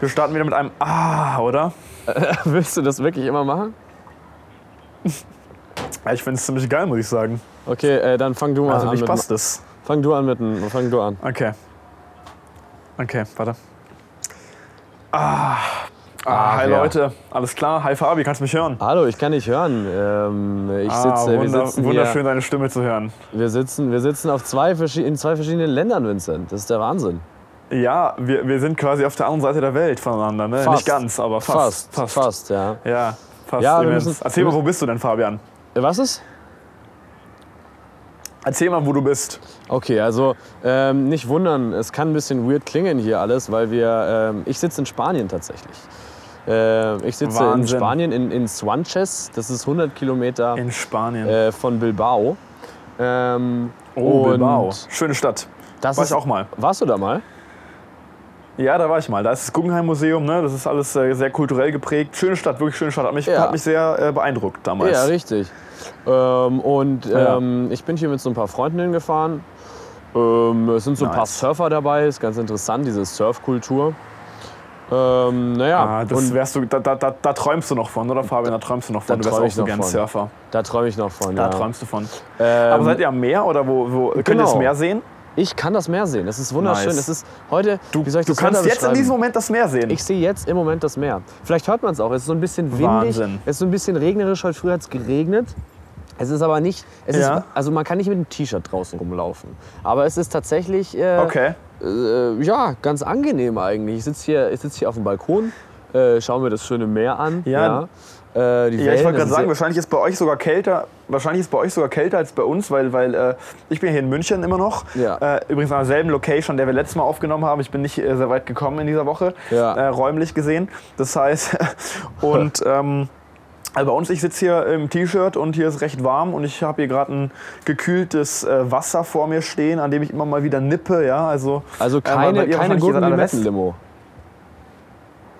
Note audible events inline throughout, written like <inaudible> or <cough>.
Wir starten wieder mit einem Ah, oder? <laughs> Willst du das wirklich immer machen? Ja, ich finde es ziemlich geil, muss ich sagen. Okay, äh, dann fang du mal Also an. mit, passt es. Fang du an mit dem. Fang du an. Okay. Okay, warte. Ah. Ah, Ach, hi ja. Leute, alles klar? Hi Fabi, kannst du mich hören? Hallo, ich kann dich hören. Ähm, ich ah, sitze, wir wunder, sitzen wunderschön, hier, deine Stimme zu hören. wir sitzen, wir sitzen auf zwei, in zwei verschiedenen Ländern, Vincent. Das ist der Wahnsinn. Ja, wir, wir sind quasi auf der anderen Seite der Welt voneinander, ne? Fast. Nicht ganz, aber fast. Fast, fast, ja. Ja, fast. Ja, müssen- Erzähl mal, wo bist du denn, Fabian? Äh, Was ist? Erzähl mal, wo du bist. Okay, also ähm, nicht wundern, es kann ein bisschen weird klingen hier alles, weil wir, ähm, ich sitze in Spanien tatsächlich. Äh, ich sitze in Wahnsinn. Spanien, in, in Suanches, das ist 100 Kilometer In Spanien. äh, von Bilbao. Ähm, oh, Bilbao. Schöne Stadt. Das War ist, ich auch mal. Warst du da mal? Ja, da war ich mal. Da ist das Guggenheim Museum, ne? Das ist alles äh, sehr kulturell geprägt. Schöne Stadt, wirklich schöne Stadt. Hat mich, Ja. hat mich sehr äh, beeindruckt damals. Ja, richtig. Ähm, und Ja. ähm, ich bin hier mit so ein paar Freunden hingefahren. Ähm, es sind so ein paar Nice. Surfer dabei, ist ganz interessant, diese Surfkultur. Ähm, naja, Ah, das wärst du, da, da, da, da träumst du noch von, oder Fabian? Da träumst du noch von. Da du wärst auch so gern von. Surfer. da träume ich noch von. Da ja. träumst du von. Ähm, Aber seid ihr am Meer oder wo, wo könnt ihr das Genau. Meer sehen? Ich kann das Meer sehen. Es ist wunderschön. Nice. Es ist heute. Du, wie soll ich du das kannst jetzt in diesem Moment das Meer sehen. Ich sehe jetzt im Moment das Meer. Vielleicht hört man es auch. Es ist so ein bisschen windig. Wahnsinn. Es ist so ein bisschen regnerisch. Heute früh hat es geregnet. Es ist aber nicht. Ja. ist, also man kann nicht mit einem T-Shirt draußen rumlaufen. Aber es ist tatsächlich. Äh, okay. äh, ja, ganz angenehm eigentlich. Ich sitze hier, ich sitz hier auf dem Balkon, äh, schaue mir das schöne Meer an. Ja. Ja. Äh, Ja, ich wollte gerade sagen, wahrscheinlich ist bei euch sogar kälter. Wahrscheinlich ist bei euch sogar kälter als bei uns, weil, weil äh, ich bin hier in München immer noch. Ja. Äh, übrigens an derselben Location, der wir letztes Mal aufgenommen haben. Ich bin nicht äh, sehr weit gekommen in dieser Woche, Ja. äh, räumlich gesehen. Das heißt, <laughs> und <laughs> ähm, also bei uns, ich sitze hier im T-Shirt und hier ist recht warm und ich habe hier gerade ein gekühltes äh, Wasser vor mir stehen, an dem ich immer mal wieder nippe. Ja, also, also keine, ihr keine guten hier seid an der West- Limetten-Limo.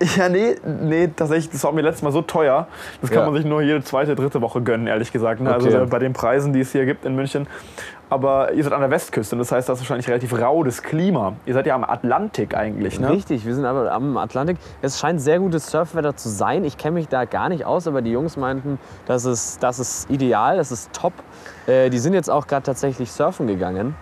<laughs> Ja, nee, nee, tatsächlich, das war mir letztes Mal so teuer. Das kann Ja. man sich nur jede zweite, dritte Woche gönnen, ehrlich gesagt. Ne? Okay. Also bei den Preisen, die es hier gibt in München. Aber ihr seid an der Westküste und das heißt, das ist wahrscheinlich relativ rau, das Klima. Ihr seid ja am Atlantik eigentlich, ne? Richtig, wir sind aber am Atlantik. Es scheint sehr gutes Surfwetter zu sein. Ich kenne mich da gar nicht aus, aber die Jungs meinten, das ist, das ist ideal, das ist top. Äh, die sind jetzt auch gerade tatsächlich surfen gegangen.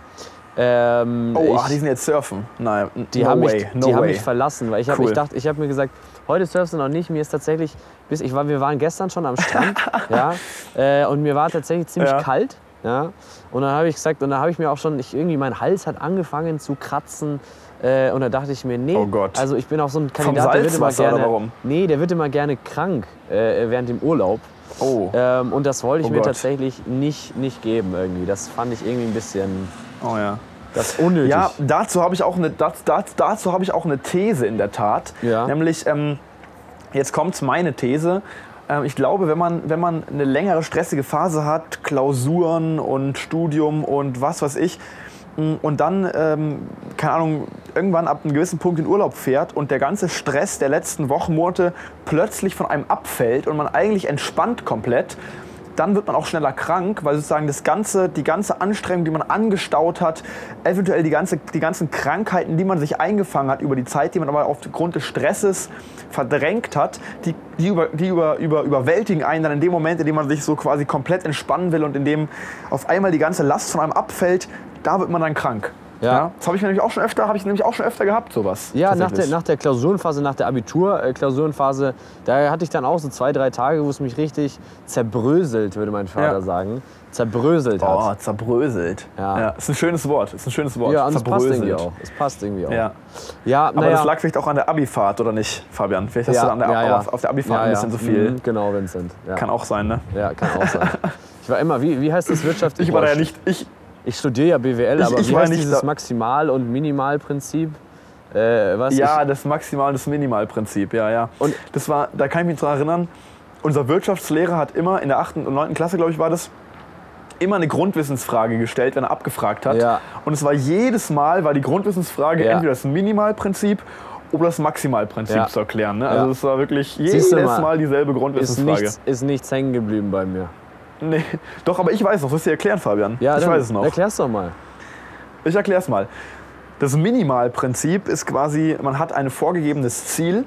Ähm, Oh, ich- ach, die sind jetzt surfen. Nein, Die, no haben, way, mich, no die haben way. mich verlassen, weil ich habe Cool. ich dachte, ich habe mir gesagt, heute surfst du noch nicht. Mir ist tatsächlich, bis ich war, wir waren gestern schon am Strand, <laughs> ja, äh, und mir war tatsächlich ziemlich Ja. kalt, ja. Und dann habe ich gesagt, und dann habe ich mir auch schon, ich, irgendwie mein Hals hat angefangen zu kratzen. Äh, und da dachte ich mir, nee, Oh also ich bin auch so ein Kandidat, der wird immer gerne, nee, der wird immer gerne krank äh, während dem Urlaub. Oh, Ähm, und das wollte ich Oh mir Gott. tatsächlich nicht, nicht geben irgendwie. Das fand ich irgendwie ein bisschen, oh ja. Das ist unnötig. Ja, dazu habe ich, auch eine- dazu habe ich auch eine These in der Tat. Ja. Nämlich, ähm, jetzt kommt meine These. Ähm, ich glaube, wenn man, wenn man eine längere stressige Phase hat, Klausuren und Studium und was weiß ich, mh, und dann, ähm, keine Ahnung, irgendwann ab einem gewissen Punkt in Urlaub fährt und der ganze Stress der letzten Wochen, Monate plötzlich von einem abfällt und man eigentlich entspannt komplett, dann wird man auch schneller krank, weil sozusagen das ganze, die ganze Anstrengung, die man angestaut hat, eventuell die, ganze, die ganzen Krankheiten, die man sich eingefangen hat über die Zeit, die man aber aufgrund des Stresses verdrängt hat, die, die, über, die über, über, überwältigen einen dann in dem Moment, in dem man sich so quasi komplett entspannen will und in dem auf einmal die ganze Last von einem abfällt, da wird man dann krank. Ja. Das habe ich nämlich auch schon öfter, habe ich nämlich auch schon öfter gehabt, sowas. Ja, nach der, nach der Klausurenphase, nach der Abitur-Klausurenphase, da hatte ich dann auch so zwei, drei Tage, wo es mich richtig zerbröselt, würde mein Vater Ja. sagen. Zerbröselt Oh, hat. zerbröselt. Ja. Ist ein schönes Wort. Ist ein schönes Wort. Ja, und es passt Zerbröselt. irgendwie auch. Es passt irgendwie auch. Ja. ja Aber naja. das lag vielleicht auch an der Abifahrt, oder nicht, Fabian? Vielleicht hast ja, du an der, ja, ja. Auf, auf der Abifahrt ja, ein bisschen ja. so viel. Mhm, genau, Vincent. Ja. Kann auch sein, ne? ja, kann auch sein. Ich war immer, wie, wie heißt das Wirtschaft? <laughs> Ich war da ja nicht. Ich, Ich studiere ja BWL, Ich- aber ich wie heißt dieses. Maximal- und Minimalprinzip? Äh, was ja, ich, das Maximal, das Minimalprinzip, ja, ja. Und- das war, da kann ich mich dran erinnern, unser Wirtschaftslehrer hat immer in der 8. und 9. Klasse, glaube ich, war das, immer eine Grundwissensfrage gestellt, wenn er abgefragt hat. Ja. Und es war jedes Mal, war die Grundwissensfrage Ja. entweder das Minimalprinzip oder das Maximalprinzip Ja. zu erklären. Ne? Also es war wirklich jedes mal, mal, dieselbe ist Grundwissensfrage. nichts, ist nichts hängen geblieben bei mir. Nee, doch, aber ich weiß noch. Soll ich dir erklären, Fabian? Ja, ich weiß es noch. Erklär's doch mal. Ich erkläre es mal. Das Minimalprinzip ist quasi, man hat ein vorgegebenes Ziel.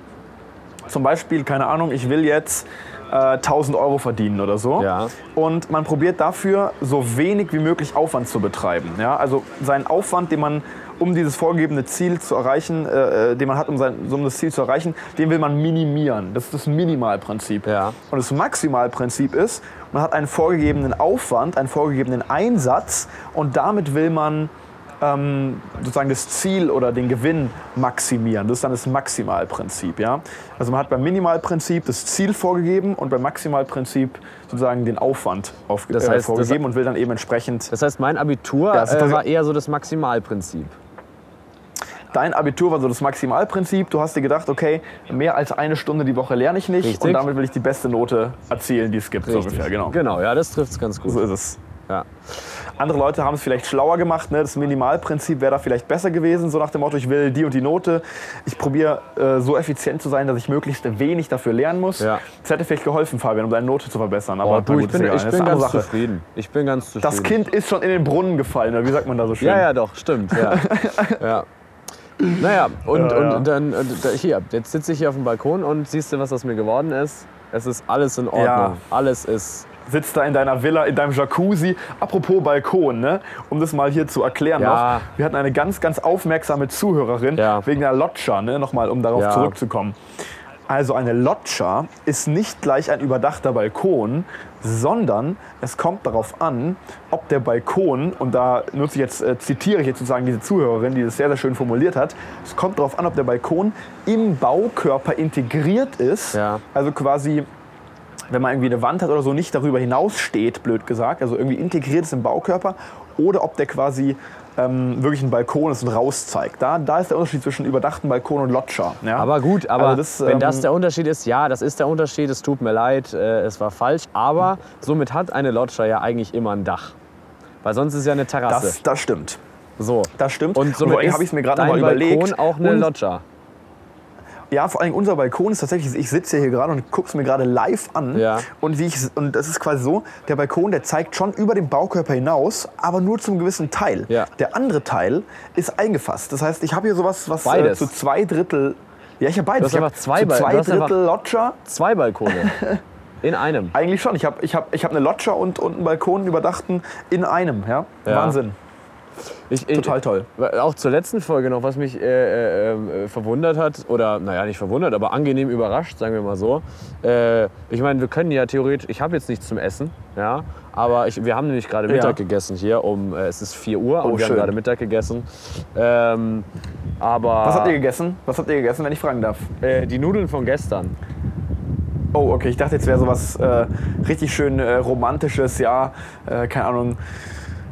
Zum Beispiel, keine Ahnung, ich will jetzt äh, 1000 Euro verdienen oder so. Ja. Und man probiert dafür so wenig wie möglich Aufwand zu betreiben. Ja? Also seinen Aufwand, den man um dieses vorgegebene Ziel zu erreichen, äh, äh, den man hat, um, sein, um das Ziel zu erreichen, den will man minimieren. Das ist das Minimalprinzip. Ja. Und das Maximalprinzip ist, man hat einen vorgegebenen Aufwand, einen vorgegebenen Einsatz und damit will man ähm, sozusagen das Ziel oder den Gewinn maximieren. Das ist dann das Maximalprinzip. Ja? Also man hat beim Minimalprinzip das Ziel vorgegeben und beim Maximalprinzip sozusagen den Aufwand auf, Das äh, heißt, vorgegeben das- und will dann eben entsprechend. Das heißt, mein Abitur Ja, das äh, das- war eher so das Maximalprinzip. Dein Abitur war so das Maximalprinzip. Du hast dir gedacht, okay, mehr als eine Stunde die Woche lerne ich nicht Richtig. und damit will ich die beste Note erzielen, die es gibt. So ungefähr, genau. Genau, ja, das trifft es ganz gut. So ist es. Ja. Andere Leute haben es vielleicht schlauer gemacht. Ne? Das Minimalprinzip wäre da vielleicht besser gewesen. So nach dem Motto, ich will die und die Note. Ich probiere äh, so effizient zu sein, dass ich möglichst wenig dafür lernen muss. Ja. Das hätte vielleicht geholfen, Fabian, um deine Note zu verbessern. Aber Oh, du, ich gut, ist bin, ich bin ganz Sache. zufrieden. Ich bin ganz zufrieden. Das Kind ist schon in den Brunnen gefallen, oder wie sagt man da so schön? Ja, ja, doch, stimmt. Ja. <laughs> ja. Naja, und, Ja, ja. und dann und da- hier, jetzt sitze ich hier auf dem Balkon und siehst du, was aus mir geworden ist? Es ist alles in Ordnung. Ja. Alles ist. Sitzt da in deiner Villa, in deinem Jacuzzi. Apropos Balkon, ne? um das mal hier zu erklären noch. Wir hatten eine ganz, ganz aufmerksame Zuhörerin wegen der Loggia, ne? nochmal, um darauf zurückzukommen. Also eine Loggia ist nicht gleich ein überdachter Balkon, sondern es kommt darauf an, ob der Balkon, und da nutze ich jetzt, äh, zitiere ich jetzt sozusagen diese Zuhörerin, die das sehr, sehr schön formuliert hat, es kommt darauf an, ob der Balkon im Baukörper integriert ist, Ja. also quasi wenn man irgendwie eine Wand hat oder so, nicht darüber hinaus steht, blöd gesagt, also irgendwie integriert ist im Baukörper, oder ob der quasi ähm, wirklich ein Balkon ist und raus zeigt. Da, da ist der Unterschied zwischen überdachten Balkon und Loggia. Ja? Aber gut, aber Also das, wenn das ähm, der Unterschied ist, ja, das ist der Unterschied, es tut mir leid, äh, es war falsch. Aber somit hat eine Loggia ja eigentlich immer ein Dach. Weil sonst ist es ja eine Terrasse. das, das stimmt. so. Das stimmt. Und somit habe ich es mir gerade nochmal überlegt. Balkon auch eine Loggia. Ja, vor allem unser Balkon ist tatsächlich, ich sitze hier gerade und gucke es mir gerade live an. Ja. Und, wie ich, und das ist quasi so, der Balkon, der zeigt schon über den Baukörper hinaus, aber nur zum gewissen Teil. Ja. Der andere Teil ist eingefasst. Das heißt, ich habe hier sowas, was äh, zu zwei Drittel... Ja, ich habe beides. Du hast ich einfach zwei Bal- zwei Drittel Loggia. Zwei Balkone. <laughs> In einem. Eigentlich schon. Ich habe ich hab, ich hab eine Loggia und, und einen Balkon überdachten in einem. Ja? Ja. Wahnsinn. Ich, ich, Total toll. Auch zur letzten Folge noch, was mich äh, äh, äh, verwundert hat, oder naja, nicht verwundert, aber angenehm überrascht, sagen wir mal so. Äh, ich meine, wir können ja theoretisch, ich habe jetzt nichts zum Essen, ja, aber ich, wir haben nämlich gerade Ja. Mittag gegessen hier, um, äh, es ist 4 Uhr und Oh, wir haben gerade Mittag gegessen. Ähm, aber Was habt ihr gegessen? Was habt ihr gegessen, wenn ich fragen darf? äh, die Nudeln von gestern. Oh, okay. Ich dachte, jetzt wäre sowas äh, richtig schön romantisches, ja, keine Ahnung,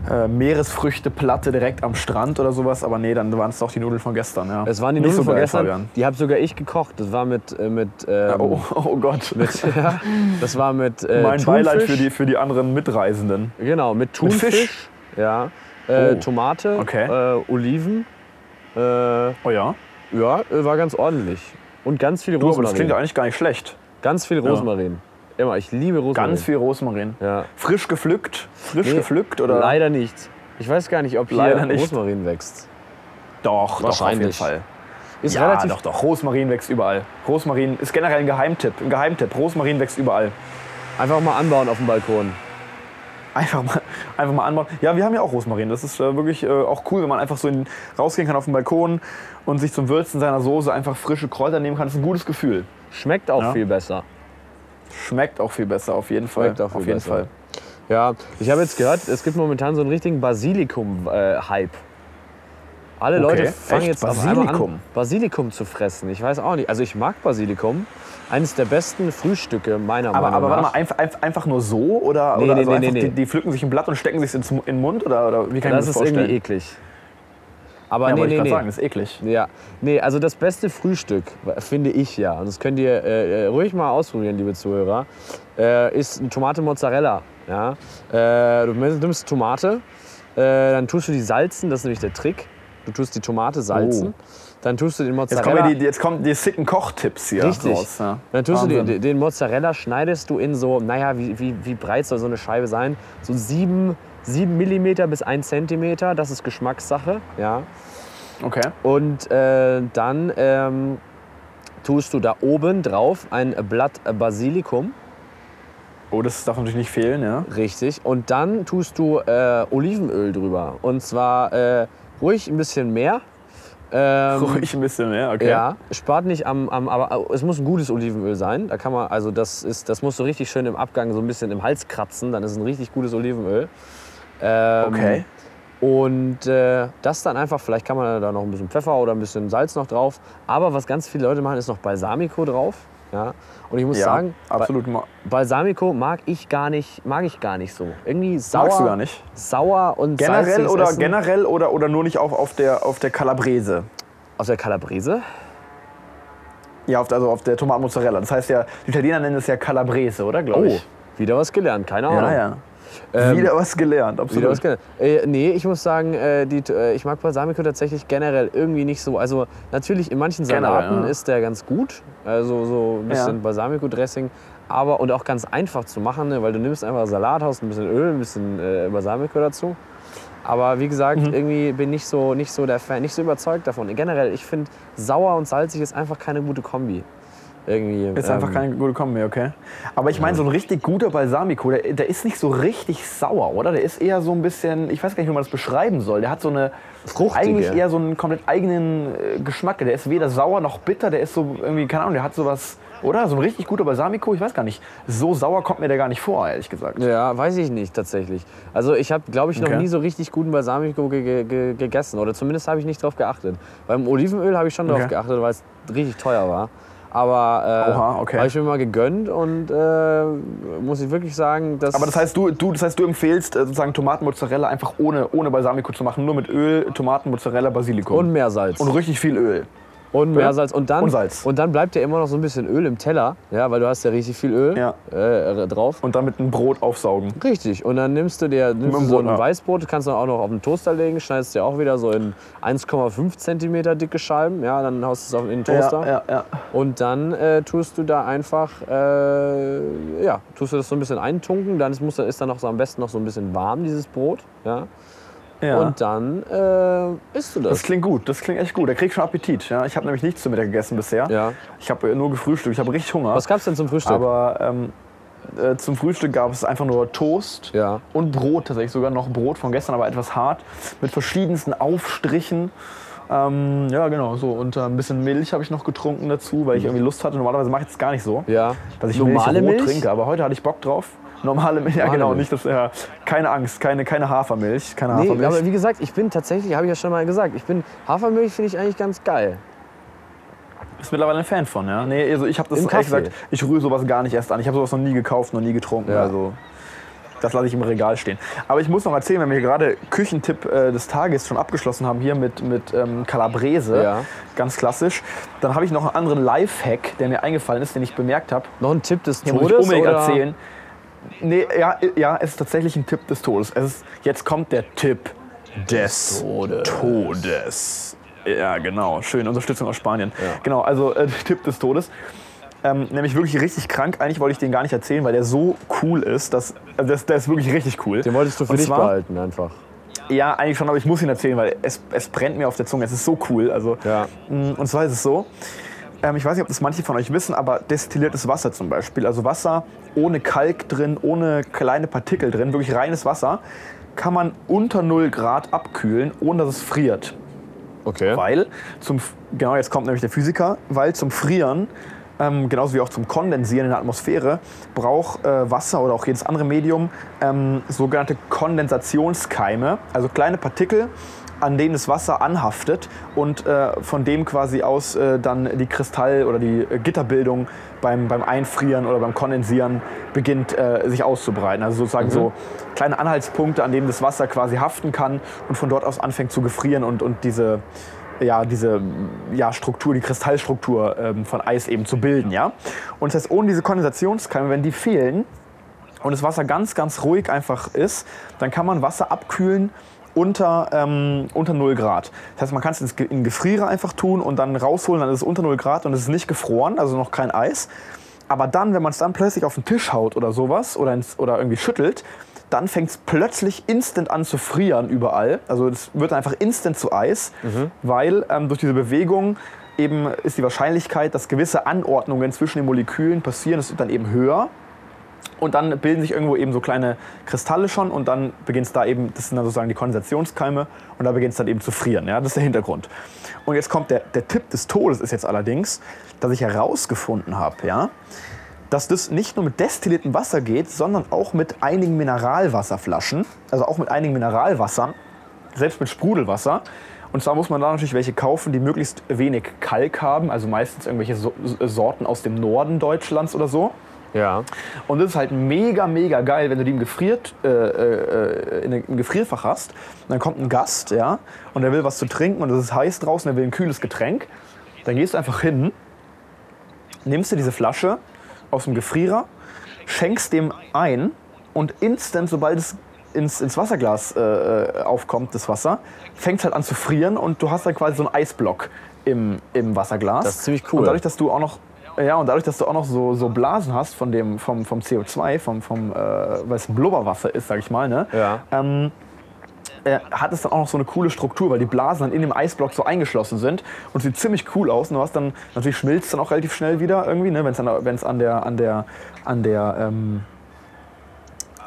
äh, Meeresfrüchteplatte direkt am Strand oder sowas. Aber nee, dann waren es doch die Nudeln von gestern. Ja. Es waren die Nudeln so von gestern, Fabian. die habe sogar ich gekocht. Das war mit, äh, mit, ähm, Oh, oh Gott. mit <laughs> ja, das war mit äh, mein Beileid Thunfisch. für die, für die anderen Mitreisenden. Genau, mit Mit Thunfisch. Fisch? Ja. Äh, Oh. Tomate, Okay. äh, Oliven. Äh, Oh ja? ja, äh, war ganz ordentlich. Und ganz viel Du, aber das Rosmarin. klingt ja eigentlich gar nicht schlecht. ganz viel Rosmarin. Immer, ich liebe Rosmarin. Ganz viel Rosmarin. Ja. Frisch gepflückt? Frisch Nee, gepflückt? Oder? Leider nicht. Ich weiß gar nicht, ob hier Leider nicht. Rosmarin wächst. Doch, doch, auf jeden Wahrscheinlich. Fall. Ist ja, relativ doch, doch. Rosmarin wächst überall. Rosmarin ist generell ein Geheimtipp. Ein Geheimtipp. Rosmarin wächst überall. einfach mal anbauen auf dem Balkon. Einfach mal, einfach mal anbauen. Ja, wir haben ja auch Rosmarin. Das ist äh, wirklich äh, auch cool, wenn man einfach so in, rausgehen kann auf den Balkon und sich zum Würzen seiner Soße einfach frische Kräuter nehmen kann. Das ist ein gutes Gefühl. Schmeckt auch Ja. viel besser. Schmeckt auch viel besser, auf jeden Fall. Schmeckt auch viel auf jeden besser. Fall. Ja, ich habe jetzt gehört, es gibt momentan so einen richtigen Basilikum-Hype. Alle Okay, Leute fangen echt? jetzt Basilikum? an, Basilikum zu fressen. Ich weiß auch nicht. Also ich mag Basilikum. Eines der besten Frühstücke meiner Aber, Meinung aber warte nach. mal, einfach, einfach- nur so? Oder, Nee, oder nee, also nee, Die, die pflücken sich ein Blatt und stecken sich ins, in den Mund? Oder, oder wie kann das ich ist mir das vorstellen? irgendwie eklig. Aber Ja, nee, nee, ich nee. gerade sagen, das ist eklig. Ja, nee, also das beste Frühstück, finde ich ja, und das könnt ihr äh, äh, ruhig mal ausprobieren, liebe Zuhörer, äh, ist ein Tomate Mozzarella. Ja? Äh, du nimmst Tomate, äh, dann tust du die salzen, das ist nämlich der Trick. Du tust die Tomate salzen, Oh. dann tust du den Jetzt Mozzarella... kommen, die, jetzt kommen die sicken Kochtipps hier Richtig. raus. Ja. Dann tust du Wahnsinn. den, den Mozzarella, schneidest du in so, naja, wie, wie, wie breit soll so eine Scheibe sein? So sieben, sieben Millimeter bis ein Zentimeter, das ist Geschmackssache. Ja. Okay. Und äh, dann ähm, tust du da oben drauf ein Blatt Basilikum. Oh, das darf natürlich nicht fehlen, ja. Richtig. Und dann tust du äh, Olivenöl drüber. Und zwar äh, ruhig ein bisschen mehr. Ähm, Ruhig ein bisschen mehr, okay. Ja, spart nicht am, am, aber es muss ein gutes Olivenöl sein. Da kann man, also das ist, das muss so richtig schön im Abgang so ein bisschen im Hals kratzen. Dann ist es ein richtig gutes Olivenöl. Ähm, Okay. Und äh, das dann einfach, vielleicht kann man da noch ein bisschen Pfeffer oder ein bisschen Salz noch drauf. Aber was ganz viele Leute machen, ist noch Balsamico drauf. Ja. Und ich muss Ja, sagen, absolut. Ba- Balsamico mag ich gar nicht, mag ich gar nicht so. Irgendwie sauer, Magst du gar nicht? sauer und Generell oder Essen. generell oder, oder nur nicht auf, auf der auf der Calabrese? Aus der Calabrese. Ja, auf, also auf der Tomatenmozzarella. Das heißt ja, die Italiener nennen es ja Calabrese, oder? Glaube Oh, ich. wieder was gelernt, keine Ahnung. Ja, ja. Ähm, Wieder was gelernt, absolut. Wieder was gelernt. Äh, nee, ich muss sagen, äh, die, äh, ich mag Balsamico tatsächlich generell irgendwie nicht so. Also natürlich in manchen Generell, Salaten ja. ist der ganz gut. Also so ein bisschen Ja. Balsamico-Dressing. Aber und auch ganz einfach zu machen, ne, weil du nimmst einfach Salat, hast ein bisschen Öl, ein bisschen äh, Balsamico dazu. Aber wie gesagt, Mhm. irgendwie bin ich so, nicht so der Fan, nicht so überzeugt davon. Generell, ich finde, sauer und salzig ist einfach keine gute Kombi. Irgendwie. Ist einfach ähm, keine gute Kombi, okay. Aber ich meine, so ein richtig guter Balsamico, der, der ist nicht so richtig sauer, oder? Der ist eher so ein bisschen, ich weiß gar nicht, wie man das beschreiben soll. Der hat so eine, Fruchtige. eigentlich eher so einen komplett eigenen äh, Geschmack. Der ist weder sauer noch bitter, der ist so irgendwie, keine Ahnung, der hat sowas, oder? So ein richtig guter Balsamico, ich weiß gar nicht. So sauer kommt mir der gar nicht vor, ehrlich gesagt. Ja, weiß ich nicht tatsächlich. Also ich habe, glaube ich, noch Okay. nie so richtig guten Balsamico ge ge ge gegessen. Oder zumindest habe ich nicht drauf geachtet. Beim Olivenöl habe ich schon drauf Okay. geachtet, weil es richtig teuer war. Aber äh, Oha, okay. habe ich mir mal gegönnt und äh, muss ich wirklich sagen, dass Aber das heißt, du, du, das heißt, du empfehlst äh, sozusagen Tomatenmozzarella einfach ohne, ohne Balsamico zu machen, nur mit Öl, Tomaten, Mozzarella, Basilikum. und Meersalz. Und richtig viel Öl. Und Meersalz. Und dann, Und Salz. und dann bleibt ja immer noch so ein bisschen Öl im Teller, ja, weil du hast ja richtig viel Öl Ja. äh, drauf. Und dann mit einem Brot aufsaugen. Richtig. Und dann nimmst du dir nimmst du so Brot, ein ja. Weißbrot, kannst du auch noch auf den Toaster legen, schneidest dir auch wieder so in 1,5 cm dicke Scheiben. Ja, dann haust du es auf in den Toaster. Ja, ja, ja. Und dann äh, tust du da einfach, äh, ja, tust du das so ein bisschen eintunken. Dann ist, muss, ist dann noch so am besten noch so ein bisschen warm, dieses Brot. Ja. Ja. Und dann äh, isst du das das. klingt gut, das klingt echt gut. Da krieg ich schon Appetit. Ja. Ich habe nämlich nichts zu Mittag gegessen bisher. Ja. Ich habe nur gefrühstückt. Ich habe richtig Hunger. Was gab's denn zum Frühstück? Aber ähm, äh, zum Frühstück gab es einfach nur Toast ja. und Brot. Tatsächlich sogar noch Brot von gestern, aber etwas hart. Mit verschiedensten Aufstrichen. Ähm, ja, genau, so. Und äh, ein bisschen Milch habe ich noch getrunken dazu, weil ich irgendwie Lust hatte. Normalerweise mache ich das gar nicht so. Ja. dass ich Normale Milch Milch? trinke. Aber heute hatte ich Bock drauf. <laughs> Normale Milch, ja Normale genau, Milch. nicht das, ja, keine Angst, keine, keine Hafermilch, keine Nee, Hafermilch. aber wie gesagt, ich bin tatsächlich, habe ich ja schon mal gesagt, ich bin Hafermilch finde ich eigentlich ganz geil. Bist mittlerweile ein Fan von, ja? Nee, also ich habe das Im ehrlich Kaffee. gesagt, ich rühre sowas gar nicht erst an. Ich habe sowas noch nie gekauft, noch nie getrunken. Ja. Also das lasse ich im Regal stehen. Aber ich muss noch erzählen, wenn wir gerade Küchentipp äh, des Tages schon abgeschlossen haben, hier mit, mit ähm, Calabrese, Ja. ganz klassisch, dann habe ich noch einen anderen Lifehack, der mir eingefallen ist, den ich bemerkt habe. Noch ein Tipp des Den muss ich Todes? unbedingt oder? erzählen. Nee, ja, ja, es ist tatsächlich ein Tipp des Todes. Es ist, jetzt kommt der Tipp des Todes. Ja, genau. Schön. Unterstützung aus Spanien. Ja. Genau, also äh, <laughs> Tipp des Todes. Ähm, nämlich wirklich richtig krank. Eigentlich wollte ich den gar nicht erzählen, weil der so cool ist. Dass, also das, der ist wirklich richtig cool. Den wolltest du für Und dich zwar- behalten einfach. Ja, eigentlich schon, aber ich muss ihn erzählen, weil es, es brennt mir auf der Zunge. Es ist so cool. Also, Ja. Mm, Und zwar ist es so, ähm, ich weiß nicht, ob das manche von euch wissen, aber destilliertes Wasser zum Beispiel, also Wasser ohne Kalk drin, ohne kleine Partikel drin, wirklich reines Wasser, kann man unter 0 Grad abkühlen, ohne dass es friert. Okay. Weil, zum, genau jetzt kommt nämlich der Physiker, weil zum Frieren, ähm, genauso wie auch zum Kondensieren in der Atmosphäre, braucht äh, Wasser oder auch jedes andere Medium ähm, sogenannte Kondensationskeime, also kleine Partikel, an denen das Wasser anhaftet und äh, von dem quasi aus äh, dann die Kristall- oder die äh, Gitterbildung beim, beim Einfrieren oder beim Kondensieren beginnt äh, sich auszubreiten. Also sozusagen so kleine Anhaltspunkte, an denen das Wasser quasi haften kann und von dort aus anfängt zu gefrieren und, und diese, ja, diese ja, Struktur, die Kristallstruktur ähm, von Eis eben zu bilden. Ja? Und das heißt, ohne diese Kondensationskeime, wenn die fehlen, und das Wasser ganz, ganz ruhig einfach ist, dann kann man Wasser abkühlen unter, ähm, unter 0 Grad. Das heißt, man kann es in den Gefrierer einfach tun und dann rausholen, dann ist es unter 0 Grad und es ist nicht gefroren, also noch kein Eis. Aber dann, wenn man es dann plötzlich auf den Tisch haut oder sowas oder, ins, oder irgendwie schüttelt, dann fängt es plötzlich instant an zu frieren überall. Also es wird einfach instant zu Eis, weil ähm, durch diese Bewegung eben ist die Wahrscheinlichkeit, dass gewisse Anordnungen zwischen den Molekülen passieren, das ist dann eben höher. Und dann bilden sich irgendwo eben so kleine Kristalle schon und dann beginnt es da eben, das sind dann sozusagen die Kondensationskeime und da beginnt es dann eben zu frieren. Ja? Das ist der Hintergrund. Und jetzt kommt der, der Tipp des Todes ist jetzt allerdings, dass ich herausgefunden habe, ja, dass das nicht nur mit destilliertem Wasser geht, sondern auch mit einigen Mineralwasserflaschen, also auch mit einigen Mineralwassern, selbst mit Sprudelwasser. Und zwar muss man da natürlich welche kaufen, die möglichst wenig Kalk haben, also meistens irgendwelche so Sorten aus dem Norden Deutschlands oder so. Ja. Und das ist halt mega, mega geil, wenn du die im, Gefriert, äh, äh, in, im Gefrierfach hast. Und dann kommt ein Gast, ja, und der will was zu trinken und es ist heiß draußen, der will ein kühles Getränk. Dann gehst du einfach hin, nimmst dir diese Flasche aus dem Gefrierer, schenkst dem ein und instant, sobald es ins, ins Wasserglas äh, aufkommt, das Wasser, fängt es halt an zu frieren und du hast dann quasi so einen Eisblock im, im Wasserglas. Das ist ziemlich cool. Und dadurch, dass du auch noch ja, und dadurch, dass du auch noch so, so Blasen hast von dem, vom, vom CO2, vom, vom, äh, weil es ein Blubberwasser ist, sag ich mal, ne? Ja. ähm, äh, hat es dann auch noch so eine coole Struktur, weil die Blasen dann in dem Eisblock so eingeschlossen sind und sieht ziemlich cool aus. Und du hast dann, natürlich schmilzt es dann auch relativ schnell wieder irgendwie, ne, wenn es an, wenn's an der, an der, an der, ähm, äh,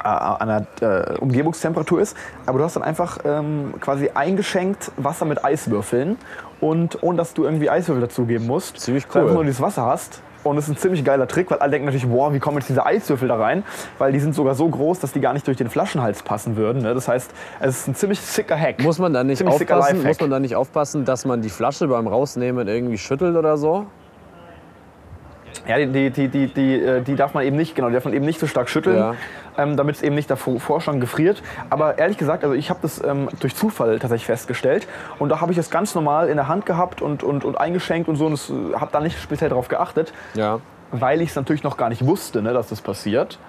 an der äh, Umgebungstemperatur ist. Aber du hast dann einfach ähm, quasi eingeschenkt Wasser mit Eiswürfeln und ohne dass du irgendwie Eiswürfel dazugeben musst. Ziemlich du einfach cool. nur dieses Wasser hast. Und das ist ein ziemlich geiler Trick, weil alle denken natürlich, wow, wie kommen jetzt diese Eiswürfel da rein? Weil die sind sogar so groß, dass die gar nicht durch den Flaschenhals passen würden. Ne? Das heißt, es ist ein ziemlich sicker Hack. Muss man da nicht Ziemlich aufpassen? Muss man da nicht aufpassen, dass man die Flasche beim Rausnehmen irgendwie schüttelt oder so? Ja, die, die, die, die, die, äh, die darf man eben nicht, genau, die darf man eben nicht so stark schütteln, Ja. Ähm, damit es eben nicht davor schon gefriert. Aber ehrlich gesagt, also ich habe das ähm, durch Zufall tatsächlich festgestellt und da habe ich es ganz normal in der Hand gehabt und, und, und eingeschenkt und so und habe da nicht speziell darauf geachtet, Ja. weil ich es natürlich noch gar nicht wusste, ne, dass das passiert.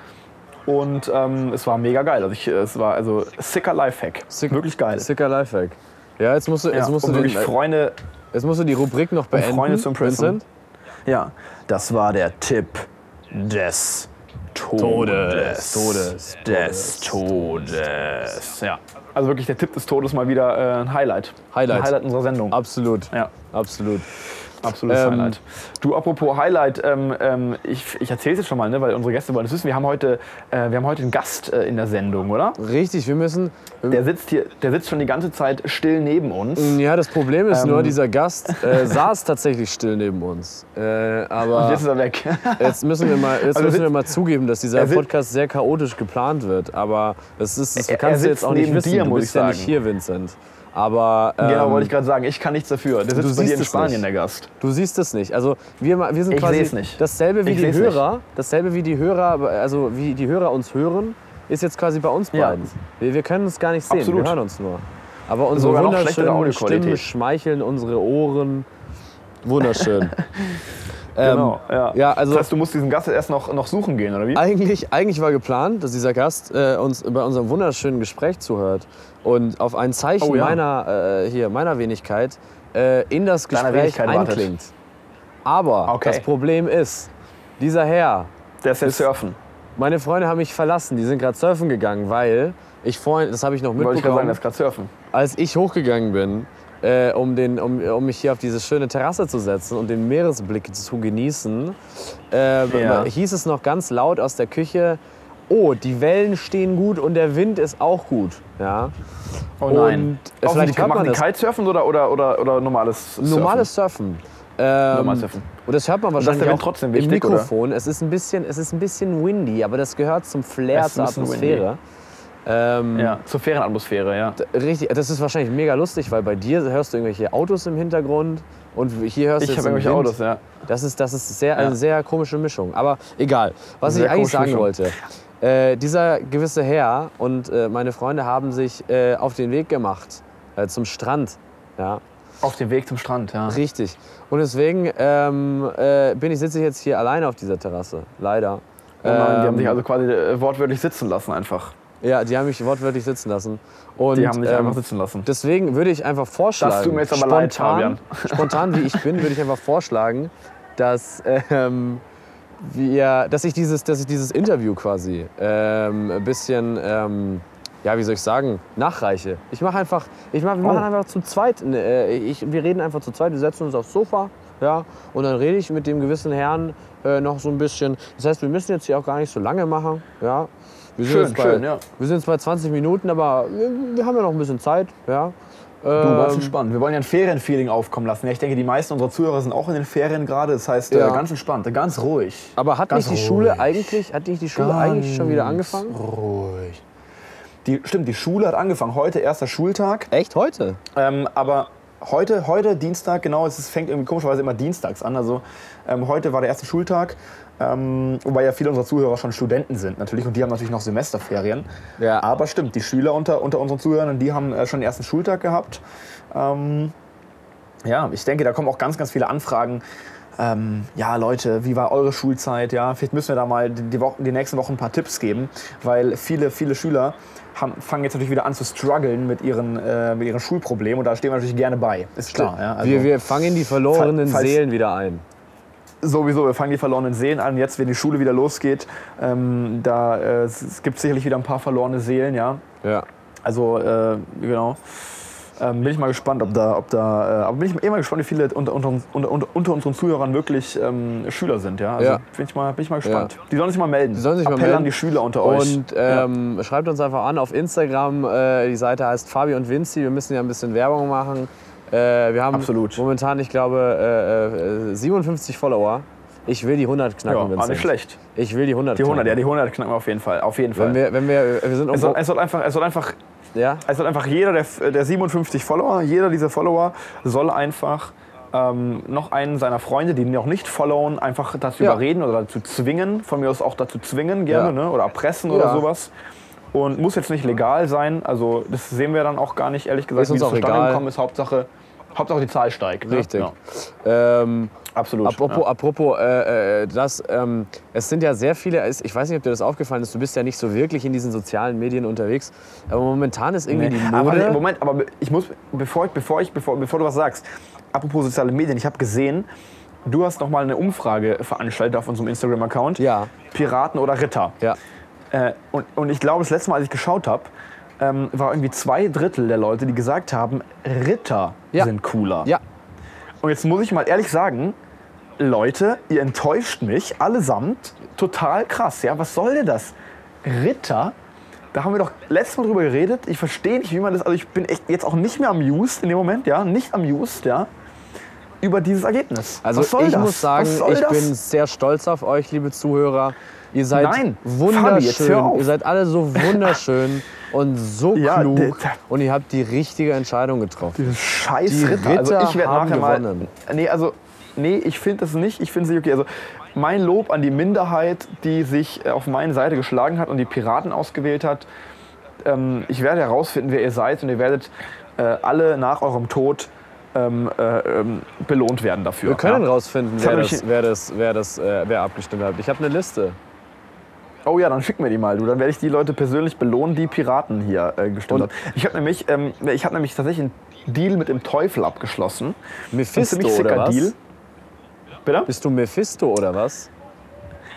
Und ähm, es war mega geil. Also ich, es war also sicker Lifehack. Sick- wirklich geil. Sicker Lifehack. Ja, jetzt musst du, jetzt ja, musst du, den, wirklich Freunde, jetzt musst du die Rubrik noch beenden. Freunde zu impressen. Vincent. ja, das war der Tipp des Todes. Todes. Des Todes. Ja. Also wirklich der Tipp des Todes mal wieder äh, ein Highlight. Highlight. Ein Highlight unserer Sendung. Absolut. Ja, Absolut. Absolutes Ähm, Highlight. Du, apropos Highlight, ähm, ähm, ich, ich erzähle es jetzt schon mal, ne, weil unsere Gäste wollen es wissen. Wir haben heute, äh, wir haben heute einen Gast äh, in der Sendung, oder? Richtig, wir müssen. Der sitzt hier, der sitzt schon die ganze Zeit still neben uns. Ja, das Problem ist Ähm. nur, dieser Gast äh, <laughs> saß tatsächlich still neben uns. Äh, aber Und jetzt ist er weg. <laughs> Jetzt müssen wir mal, jetzt Also müssen wir mal zugeben, dass dieser er Podcast sehr chaotisch geplant wird. Aber das, ist, das kannst du jetzt auch nicht wissen. dir, du bist ja nicht sagen. hier, Vincent. Aber ähm, genau, wollte ich gerade sagen. Ich kann nichts dafür. Der sitzt bei siehst dir in es Spanien, nicht. der Gast. du siehst es nicht. Also wir, wir sind Ich quasi nicht. dasselbe wie Ich die Hörer. Dasselbe wie die Hörer, also wie die Hörer uns hören, ist jetzt quasi bei uns Ja. beiden. Wir, wir können uns gar nicht sehen. Absolut. Wir hören uns nur. Aber unsere wunderschönen. Stimmen schmeicheln unsere Ohren. Wunderschön. <laughs> Genau, ja. ja, also- das heißt, du musst diesen Gast erst noch, noch suchen gehen, oder wie? Eigentlich, eigentlich war geplant, dass dieser Gast äh, uns bei unserem wunderschönen Gespräch zuhört und auf ein Zeichen Oh ja. meiner, äh, hier, meiner Wenigkeit äh, in das Gespräch wartet. einklingt. Aber Okay. das Problem ist, dieser Herr, Der ist jetzt surfen. meine Freunde haben mich verlassen, die sind gerade surfen gegangen, weil ich vorhin, das habe ich noch Wollte ich gerade sagen, mitbekommen, der ist gerade surfen. als ich hochgegangen bin, äh, um, den, um, um mich hier auf diese schöne Terrasse zu setzen und den Meeresblick zu genießen, äh, Ja. hieß es noch ganz laut aus der Küche, oh, die Wellen stehen gut und der Wind ist auch gut. Ja? Oh Und, nein. äh, Auch vielleicht die, hört machen man die das. Kitesurfen oder, oder, oder, oder normales Surfen? Normales Surfen. Ähm, Normales Surfen. Und das hört man wahrscheinlich auch trotzdem im wichtig, oder? Mikrofon. Es ist, ein bisschen, es ist ein bisschen windy, aber das gehört zum Flair, zur Atmosphäre. Ähm, Ja, zur Ferienatmosphäre, ja. Richtig, das ist wahrscheinlich mega lustig, weil bei dir hörst du irgendwelche Autos im Hintergrund und hier hörst du Ich den irgendwelche Wind. Autos, ja. Das ist, das ist sehr, Ja. eine sehr komische Mischung. Aber egal, was Sehr ich eigentlich sagen Mischung. wollte. Äh, dieser gewisse Herr und äh, meine Freunde haben sich äh, auf den Weg gemacht äh, zum Strand. Ja, Auf dem Weg zum Strand, ja. richtig. Und deswegen ähm, äh, bin ich, sitze ich jetzt hier alleine auf dieser Terrasse. Leider. Oh nein, die haben Ähm, sich also quasi äh, wortwörtlich sitzen lassen einfach. Ja, die haben mich wortwörtlich sitzen lassen. Und, Die haben dich ähm, einfach sitzen lassen. Deswegen würde ich einfach vorschlagen, Das tut mir jetzt aber leid, spontan, Fabian. <laughs> spontan wie ich bin, würde ich einfach vorschlagen, dass, ähm, wir, dass, ich dieses, dass ich dieses Interview quasi ähm, ein bisschen, ähm, ja, wie soll ich sagen, nachreiche. Ich mache einfach, ich mach, wir machen Oh. einfach zu zweit, äh, ich, wir reden einfach zu zweit, wir setzen uns aufs Sofa, ja, und dann rede ich mit dem gewissen Herrn äh, noch so ein bisschen. Das heißt, wir müssen jetzt hier auch gar nicht so lange machen, ja. Wir sind Schön, jetzt bei, schön, ja. Wir sind jetzt bei 20 Minuten, aber wir, wir haben ja noch ein bisschen Zeit, ja. Du, ganz Ähm, entspannt. Wir wollen ja ein Ferienfeeling aufkommen lassen. Ja, ich denke, die meisten unserer Zuhörer sind auch in den Ferien gerade. Das heißt, Ja. äh, ganz entspannt, ganz ruhig. aber hat Ganz nicht die ruhig. Schule eigentlich, hat nicht die Schule eigentlich schon wieder angefangen? Ruhig. Die, stimmt, die Schule hat angefangen. Heute erster Schultag. Echt heute? Ähm, aber heute, heute Dienstag, genau, es fängt irgendwie komischerweise immer dienstags an. Also ähm, heute war der erste Schultag. Ähm, wobei ja viele unserer Zuhörer schon Studenten sind natürlich und die haben natürlich noch Semesterferien. Ja. Aber stimmt, die Schüler unter, unter unseren Zuhörern, die haben äh, schon den ersten Schultag gehabt. Ähm, ja, ich denke, da kommen auch ganz, ganz viele Anfragen. Ähm, ja, Leute, wie war eure Schulzeit? Ja, vielleicht müssen wir da mal die, die, Wochen, die nächsten Wochen ein paar Tipps geben, weil viele, viele Schüler haben, fangen jetzt natürlich wieder an zu strugglen mit ihren, äh, mit ihren Schulproblemen und da stehen wir natürlich gerne bei. Ist klar. Ja, also wir, wir fangen die verlorenen Fall- falls- Seelen wieder ein. Sowieso, wir fangen die verlorenen Seelen an. Jetzt, wenn die Schule wieder losgeht, ähm, da äh, es, gibt sicherlich wieder ein paar verlorene Seelen, ja. Ja. Also, äh, genau. Ähm, bin ich mal gespannt, ob da, ob da, äh, aber bin ich eh mal gespannt, wie viele unter, unter, unter, unter, unseren Zuhörern wirklich ähm, Schüler sind, ja. Also Ja. Bin, ich mal, bin ich mal gespannt. Die sollen sich mal melden. Die sollen sich mal Appell melden. an die Schüler unter euch. Und ähm, schreibt uns einfach an auf Instagram. Äh, die Seite heißt Fabi und Vinci. Wir müssen ja ein bisschen Werbung machen. Äh, wir haben Absolut. momentan, ich glaube, äh, äh, 57 Follower. Ich will die 100 knacken, ja, war Vincent. nicht schlecht. Ich will die 100 Die 100, ja, knacken. die 100 knacken wir auf jeden Fall. Auf jeden Fall. Wenn wir, wenn wir, wir sind es, soll, es, soll einfach, es soll einfach ja? Es soll einfach jeder der, der 57 Follower, jeder dieser Follower soll einfach ähm, noch einen seiner Freunde, die noch nicht followen, einfach dazu Ja. überreden oder dazu zwingen, von mir aus auch dazu zwingen gerne, Ja. ne? oder erpressen oder Ja. sowas. Und muss jetzt nicht legal sein, also das sehen wir dann auch gar nicht, ehrlich gesagt, Ist wie es zustande gekommen ist. Hauptsache, Hauptsache die Zahl steigt. Ne? Richtig. Ja, Ähm, absolut. Apropos, ja. apropos äh, äh, das, ähm, es sind ja sehr viele, ich weiß nicht, ob dir das aufgefallen ist, du bist ja nicht so wirklich in diesen sozialen Medien unterwegs, aber momentan ist irgendwie Nee. die Aber, Mode... Moment, aber ich muss, bevor, ich, bevor, ich, bevor, bevor du was sagst, apropos soziale Medien, ich habe gesehen, du hast noch mal eine Umfrage veranstaltet auf unserem Instagram-Account. Ja. Piraten oder Ritter. ja. Äh, und, und ich glaube, das letzte Mal, als ich geschaut habe, ähm, war irgendwie zwei Drittel der Leute, die gesagt haben, Ritter Ja. sind cooler. ja, Und jetzt muss ich mal ehrlich sagen, Leute, ihr enttäuscht mich allesamt total krass. Ja, was soll denn das? Ritter? Da haben wir doch letztes Mal drüber geredet. Ich verstehe nicht, wie man das. Also ich bin echt jetzt auch nicht mehr amused in dem Moment, ja, nicht amused, ja, über dieses Ergebnis. Also ich das? muss sagen, ich das? bin sehr stolz auf euch, liebe Zuhörer. Ihr seid Nein, Fabi, wunderschön. auf. Ihr seid alle so wunderschön <laughs> und so Ja, klug. und ihr habt die richtige Entscheidung getroffen. Dieses scheiß Die Ritter. Ritter Also ich werde nachher mal. gewonnen. Nee, also. Nee, ich finde das nicht. Ich finde es nicht okay. Also mein Lob an die Minderheit, die sich äh, auf meine Seite geschlagen hat und die Piraten ausgewählt hat. Ähm, ich werde herausfinden, wer ihr seid und ihr werdet äh, alle nach eurem Tod ähm, äh, ähm, belohnt werden dafür. Wir können ja. rausfinden, wer das, wer, das, wer, das, äh, wer abgestimmt hat. Ich habe eine Liste. Oh ja, dann schick mir die mal, du. Dann werde ich die Leute persönlich belohnen, die Piraten hier äh, gestimmt haben. Ich habe nämlich, ähm, ich hab nämlich tatsächlich einen Deal mit dem Teufel abgeschlossen. Ein Mephisto sicker oder was? Deal. Bitte? Bist du Mephisto oder was?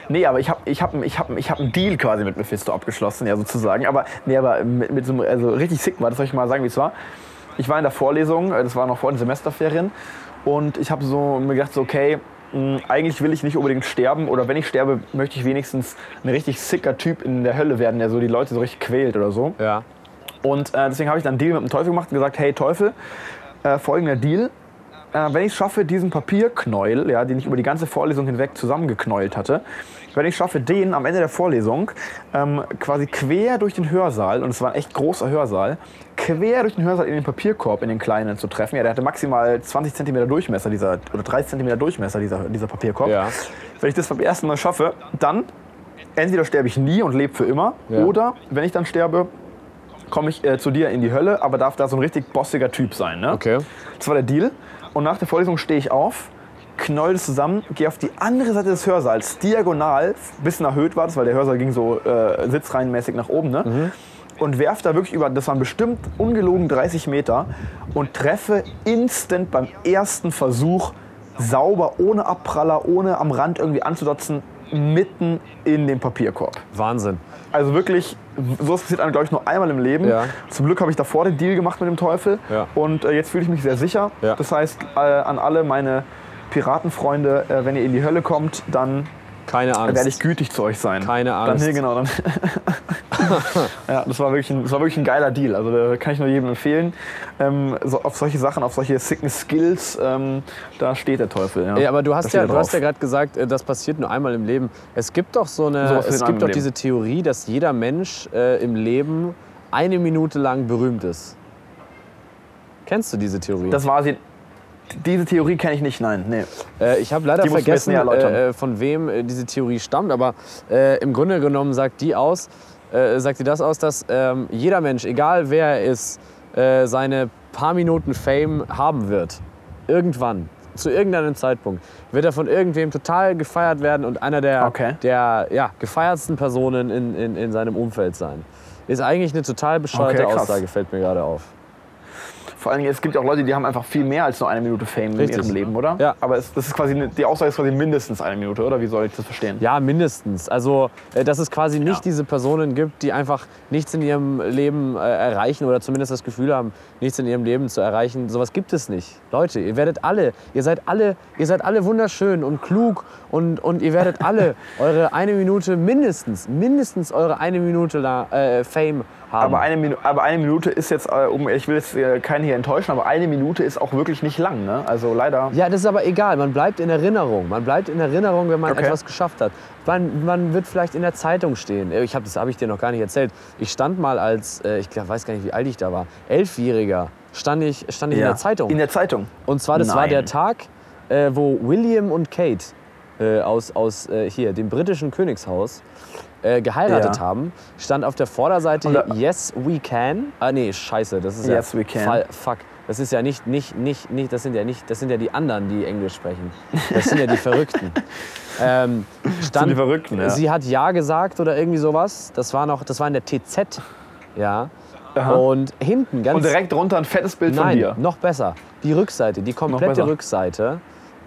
Nee, aber ich habe ich hab, ich hab, ich hab einen Deal quasi mit Mephisto abgeschlossen, ja sozusagen. Aber, nee, aber mit, mit so einem, also richtig sick war, das soll ich mal sagen, wie es war. Ich war in der Vorlesung, äh, das war noch vor den Semesterferien. Und ich habe so mir gedacht, so, okay, eigentlich will ich nicht unbedingt sterben. Oder wenn ich sterbe, möchte ich wenigstens ein richtig sicker Typ in der Hölle werden, der so die Leute so richtig quält oder so. Ja. Und äh, deswegen habe ich dann einen Deal mit dem Teufel gemacht und gesagt, hey Teufel, äh, folgender Deal. Äh, wenn ich es schaffe, diesen Papierknäuel, ja, den ich über die ganze Vorlesung hinweg zusammengeknäult hatte, wenn ich schaffe, den am Ende der Vorlesung ähm, quasi quer durch den Hörsaal, und es war ein echt großer Hörsaal, quer durch den Hörsaal in den Papierkorb, in den kleinen zu treffen. Ja, der hatte maximal 20 cm Durchmesser, dieser, oder 30 cm Durchmesser, dieser, dieser Papierkorb. Ja. Wenn ich das beim ersten Mal schaffe, dann entweder sterbe ich nie und lebe für immer, Ja. oder wenn ich dann sterbe, komme ich äh, zu dir in die Hölle, aber darf da so ein richtig bossiger Typ sein. Ne? Okay. Das war der Deal. Und nach der Vorlesung stehe ich auf, knoll das zusammen, gehe auf die andere Seite des Hörsaals, diagonal, bisschen erhöht war das, weil der Hörsaal ging so äh, sitzreihenmäßig nach oben. Ne? Mhm. Und werfe da wirklich über, das waren bestimmt ungelogen 30 Meter und treffe instant beim ersten Versuch sauber, ohne Abpraller, ohne am Rand irgendwie anzudotzen, mitten in den Papierkorb. Wahnsinn. Also wirklich, sowas passiert einem, glaube ich, nur einmal im Leben. Ja. Zum Glück habe ich davor den Deal gemacht mit dem Teufel. Ja. Und äh, jetzt fühle ich mich sehr sicher. Ja. Das heißt, äh, an alle meine Piratenfreunde, äh, wenn ihr in die Hölle kommt, dann Keine Angst. werde ich gütig zu euch sein. Keine Dann, Angst. nee, genau, dann <laughs> ja, das war, wirklich ein, das war wirklich ein geiler Deal. Also da kann ich nur jedem empfehlen. Ähm, so, auf solche Sachen, auf solche sicken Skills, ähm, da steht der Teufel. Ja, Ja, aber du hast ja, du hast drauf. ja gerade gesagt, äh, das passiert nur einmal im Leben. Es gibt doch so eine, passiert es gibt doch diese Theorie, dass jeder Mensch äh, im Leben eine Minute lang berühmt ist. Kennst du diese Theorie? Das war sie. Diese Theorie kenne ich nicht, nein. Nee. Äh, ich habe leider Die vergessen, äh, äh, von wem äh, diese Theorie stammt, aber äh, im Grunde genommen sagt die aus, äh, sagt die das aus, dass ähm, jeder Mensch, egal wer er ist, seine paar Minuten Fame haben wird. Irgendwann. Zu irgendeinem Zeitpunkt wird er von irgendwem total gefeiert werden und einer der, Okay. der ja, gefeiertsten Personen in, in, in seinem Umfeld sein. Ist eigentlich eine total bescheuerte Okay. Aussage, fällt mir gerade auf. Vor allen Dingen, es gibt auch Leute, die haben einfach viel mehr als nur eine Minute Fame Richtig. in ihrem Leben, oder? Ja. Aber es, das ist quasi, die Aussage ist quasi mindestens eine Minute, oder? Wie soll ich das verstehen? Ja, mindestens. Also, äh, dass es quasi nicht Ja. diese Personen gibt, die einfach nichts in ihrem Leben äh, erreichen oder zumindest das Gefühl haben, nichts in ihrem Leben zu erreichen. Sowas gibt es nicht. Leute, ihr werdet alle, ihr seid alle, ihr seid alle wunderschön und klug und, und ihr werdet alle <laughs> eure eine Minute mindestens, mindestens eure eine Minute äh, Fame haben. Aber eine, Minu aber eine Minute ist jetzt, äh, um, ich will jetzt äh, keinen hier enttäuschen, aber eine Minute ist auch wirklich nicht lang, ne? Also leider. Ja, das ist aber egal. Man bleibt in Erinnerung. Man bleibt in Erinnerung, wenn man Okay. etwas geschafft hat. Man, man wird vielleicht in der Zeitung stehen. Ich hab, das habe ich dir noch gar nicht erzählt. Ich stand mal als, äh, ich weiß gar nicht, wie alt ich da war, Elfjähriger, stand ich, stand ich in Ja. der Zeitung. In der Zeitung. Und zwar, das war Nein. der Tag, wo William und Kate aus, aus hier, dem britischen Königshaus, äh, geheiratet Ja. haben. Stand auf der Vorderseite da- Yes We Can. Ah nee, scheiße, das ist Yes, ja we can. Fall, fuck. Das ist ja nicht, nicht, nicht, nicht, das sind ja nicht, das sind ja die anderen, die Englisch sprechen. Das sind ja die Verrückten. <laughs> Ähm, stand, die Verrückten, ja. Sie hat Ja gesagt oder irgendwie sowas. Das war noch, das war in der TZ. Ja. Aha. Und hinten ganz Und direkt drunter ein fettes Bild von Nein, dir. noch besser. Die Rückseite, die komplette. Rückseite.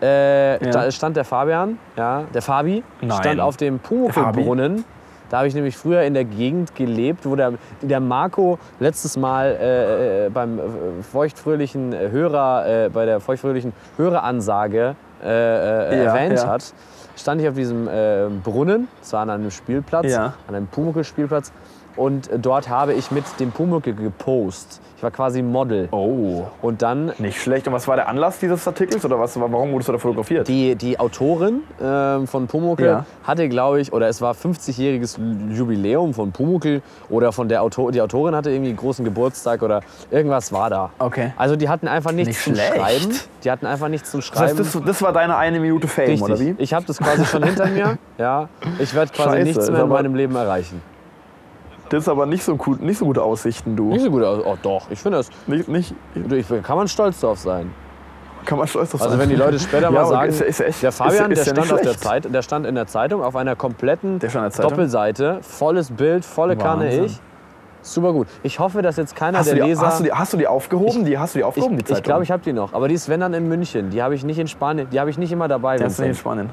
Äh, Ja. Da stand der Fabian, ja, der Fabi, Nein. stand auf dem Pumuckl-Brunnen. Da habe ich nämlich früher in der Gegend gelebt, wo der, der Marco letztes Mal äh, äh, beim äh, feuchtfröhlichen Hörer, äh, bei der feuchtfröhlichen Höreransage äh, äh, Ja, erwähnt ja. hat. Stand ich auf diesem äh, Brunnen, es war an einem Spielplatz, Ja. an einem Pumuckl-Spielplatz. Und äh, dort habe ich mit dem Pumuckl gepostet. Ich war quasi Model. Oh. Und dann Nicht schlecht. Und was war der Anlass dieses Artikels? Oder was, warum wurdest du da fotografiert? die, die Autorin ähm, von Pumuckl Ja. hatte, glaube ich, oder es war 50-jähriges Jubiläum von Pumuckl oder von der Autor die Autorin hatte irgendwie einen großen Geburtstag oder irgendwas war da. Okay. Also die hatten einfach nichts Nicht zum schlecht. Schreiben. Die hatten einfach nichts zum Das Schreiben. heißt, das, das war deine eine Minute Fame, Richtig. oder wie? Ich habe das quasi schon hinter mir. <laughs> Ja. Ich werde quasi Scheiße, nichts mehr in meinem Leben erreichen. Das ist aber nicht so, gut, nicht so gute Aussichten, du. Nicht so gut aus. Oh doch, ich finde das. Nicht, nicht, Ich, kann man stolz drauf sein. kann man stolz drauf Also sein. wenn die Leute später <laughs> Ja, mal sagen, ist ist echt- der Fabian, ist der, stand auf der. Zeit, der stand in der Zeitung auf einer kompletten? Doppelseite, volles Bild, volle Kanne Wahnsinn. ich. Super gut. Ich hoffe, dass jetzt keiner hast, der die, Leser... hast, du die, hast du die aufgehoben? die hast du die ich aufgehoben, ich glaube, ich habe die noch. Aber die ist, wenn dann in München. Die habe ich nicht in Spanien. Die habe ich nicht immer dabei. Die hast du nicht in. Spanien.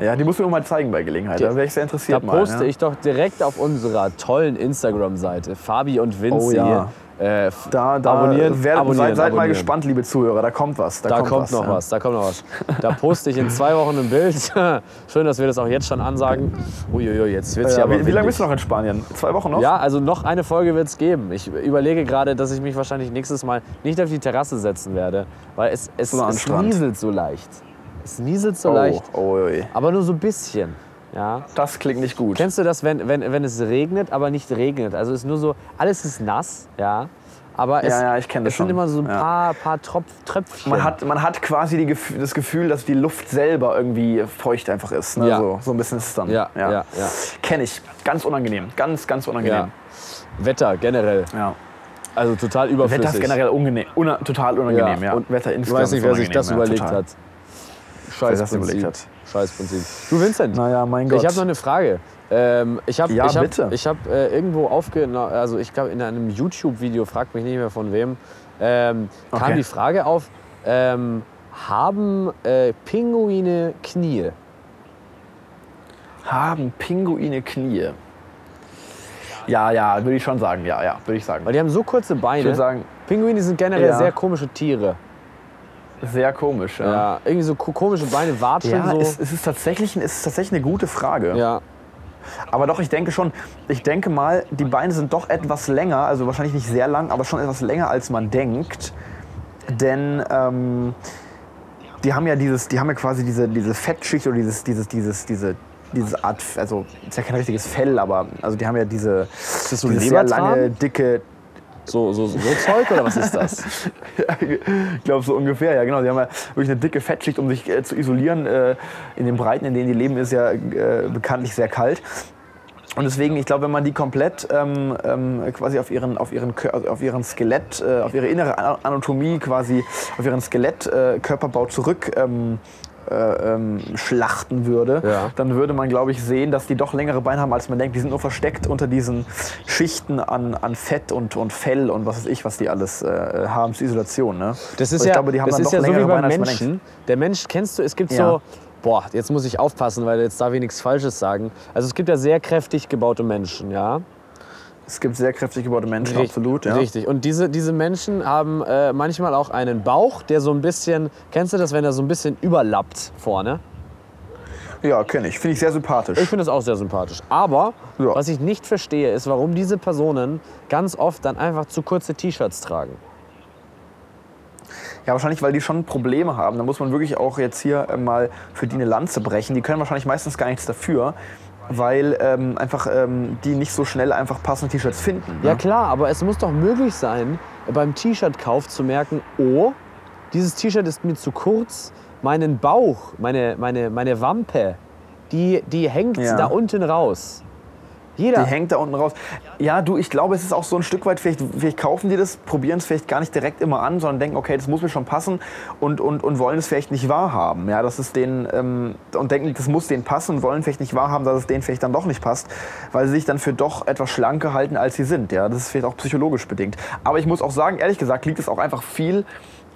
Ja, die musst du mir mal zeigen bei Gelegenheit. Da wäre ich sehr Da interessiert poste mal. ja. ich doch direkt auf unserer tollen Instagram-Seite Fabi und Vinci. Oh ja. äh, Da, da abonnieren, werdet- abonnieren, seid, seid mal abonnieren. gespannt, liebe Zuhörer. Da kommt was. Da, Da kommt, noch ja. was, da kommt noch was. Da poste ich in zwei Wochen ein Bild. <laughs> Schön, dass wir das auch jetzt schon ansagen. Uiuiui, jetzt wird es Ja, ja wie, wie lange bist du noch in Spanien? Zwei Wochen noch? Ja, also noch eine Folge wird es geben. Ich überlege gerade, dass ich mich wahrscheinlich nächstes Mal nicht auf die Terrasse setzen werde, weil es, es, es nieselt so leicht. Es nieselt so Oh, leicht, oh, ui. aber nur so ein bisschen. Ja. Das klingt nicht gut. Kennst du das, wenn, wenn, wenn es regnet, aber nicht regnet? Also ist nur so, alles ist nass, ja. Aber es, Ja, ja, ich es sind schon. immer so ein Ja. paar, paar Tropf, Tröpfchen. Man hat, man hat quasi die, das Gefühl, dass die Luft selber irgendwie feucht einfach ist. Ne? So, so ein bisschen ist es dann. Ja, ja, ja. Kenne ich. Ganz unangenehm. Ganz, ganz unangenehm. Wetter generell, Ja. also total überflüssig. Wetter ist generell ungenehm. Una, total unangenehm. Ja. Und Wetter ich insgesamt weiß nicht, wer sich das unangenehm, überlegt total. hat. Scheiß das Prinzip. überlegt hat. Scheiß Prinzip. Du Vincent, Naja, mein Gott. ich habe noch eine Frage. Ähm, ich habe Ja, ich hab, bitte. ich hab, äh, irgendwo aufgenommen, also ich glaube in einem YouTube-Video, fragt mich nicht mehr von wem, ähm, kam Okay. die Frage auf, ähm, haben äh, Pinguine Knie? Haben Pinguine Knie? Ja, ja, würde ich schon sagen. Ja, ja, würde ich sagen. Weil die haben so kurze Ich Beine. würde sagen, Pinguine sind generell Ja. sehr komische Tiere. Sehr komisch. Ja, Ja, irgendwie so ko- komische Beine, Watscheln ja so. es, es, ist tatsächlich, es ist tatsächlich eine gute Frage. ja. Aber doch, ich denke schon, ich denke mal, die Beine sind doch etwas länger, also wahrscheinlich nicht sehr lang, aber schon etwas länger, als man denkt. Denn ähm, die haben ja dieses, die haben ja quasi diese, diese Fettschicht oder dieses, dieses, dieses, diese, diese Art, also ist ja kein richtiges Fell, aber also die haben ja diese, so diese sehr lange, dicke, So, so, so Zeug oder was ist das? <laughs> ich glaube so ungefähr, ja genau. Sie haben ja wirklich eine dicke Fettschicht, um sich äh, zu isolieren. Äh, in den Breiten, in denen die leben, ist ja äh, bekanntlich sehr kalt. Und deswegen, ich glaube, wenn man die komplett ähm, ähm, quasi auf ihren, auf ihren, Kör- auf ihren Skelett, äh, auf ihre innere Ana- Anatomie quasi, auf ihren Skelettkörperbau äh, zurück ähm, äh, ähm, schlachten würde, Ja. dann würde man, glaube ich, sehen, dass die doch längere Beine haben, als man denkt. Die sind nur versteckt unter diesen Schichten an, an Fett und, und Fell und was weiß ich, was die alles äh, haben zur Isolation. Ne? Das ist ja, glaube, die haben das dann ist ja so wie beim Beine. Menschen. Der Mensch, kennst du, es gibt Ja. so, boah, jetzt muss ich aufpassen, weil jetzt darf ich nichts Falsches sagen. Also es gibt ja sehr kräftig gebaute Menschen, ja. Es gibt sehr kräftig gebaute Menschen, Richt- absolut. Ja. Richtig. Und diese, diese Menschen haben äh, manchmal auch einen Bauch, der so ein bisschen, kennst du das, wenn er so ein bisschen überlappt vorne? Ja, kenne ich. Finde ich sehr sympathisch. Ich finde das auch sehr sympathisch. Aber Ja. was ich nicht verstehe, ist, warum diese Personen ganz oft dann einfach zu kurze T-Shirts tragen. Ja, wahrscheinlich, weil die schon Probleme haben. Da muss man wirklich auch jetzt hier äh, mal für die eine Lanze brechen. Die können wahrscheinlich meistens gar nichts dafür, weil ähm, einfach ähm, die nicht so schnell einfach passende T-Shirts finden. Ja ne? klar, aber es muss doch möglich sein, beim T-Shirt-Kauf zu merken, oh, dieses T-Shirt ist mir zu kurz, meinen Bauch, meine, meine, meine Wampe, die, die hängt Ja. da unten raus. Jeder. Die hängt da unten raus. Ja, du, ich glaube, es ist auch so ein Stück weit, vielleicht, vielleicht kaufen die das, probieren es vielleicht gar nicht direkt immer an, sondern denken, okay, das muss mir schon passen und, und, und wollen es vielleicht nicht wahrhaben. Ja, dass es denen, ähm, und denken, das muss denen passen und wollen vielleicht nicht wahrhaben, dass es denen vielleicht dann doch nicht passt, weil sie sich dann für doch etwas schlanker halten, als sie sind. Ja, das ist vielleicht auch psychologisch bedingt. Aber ich muss auch sagen, ehrlich gesagt, liegt es auch einfach viel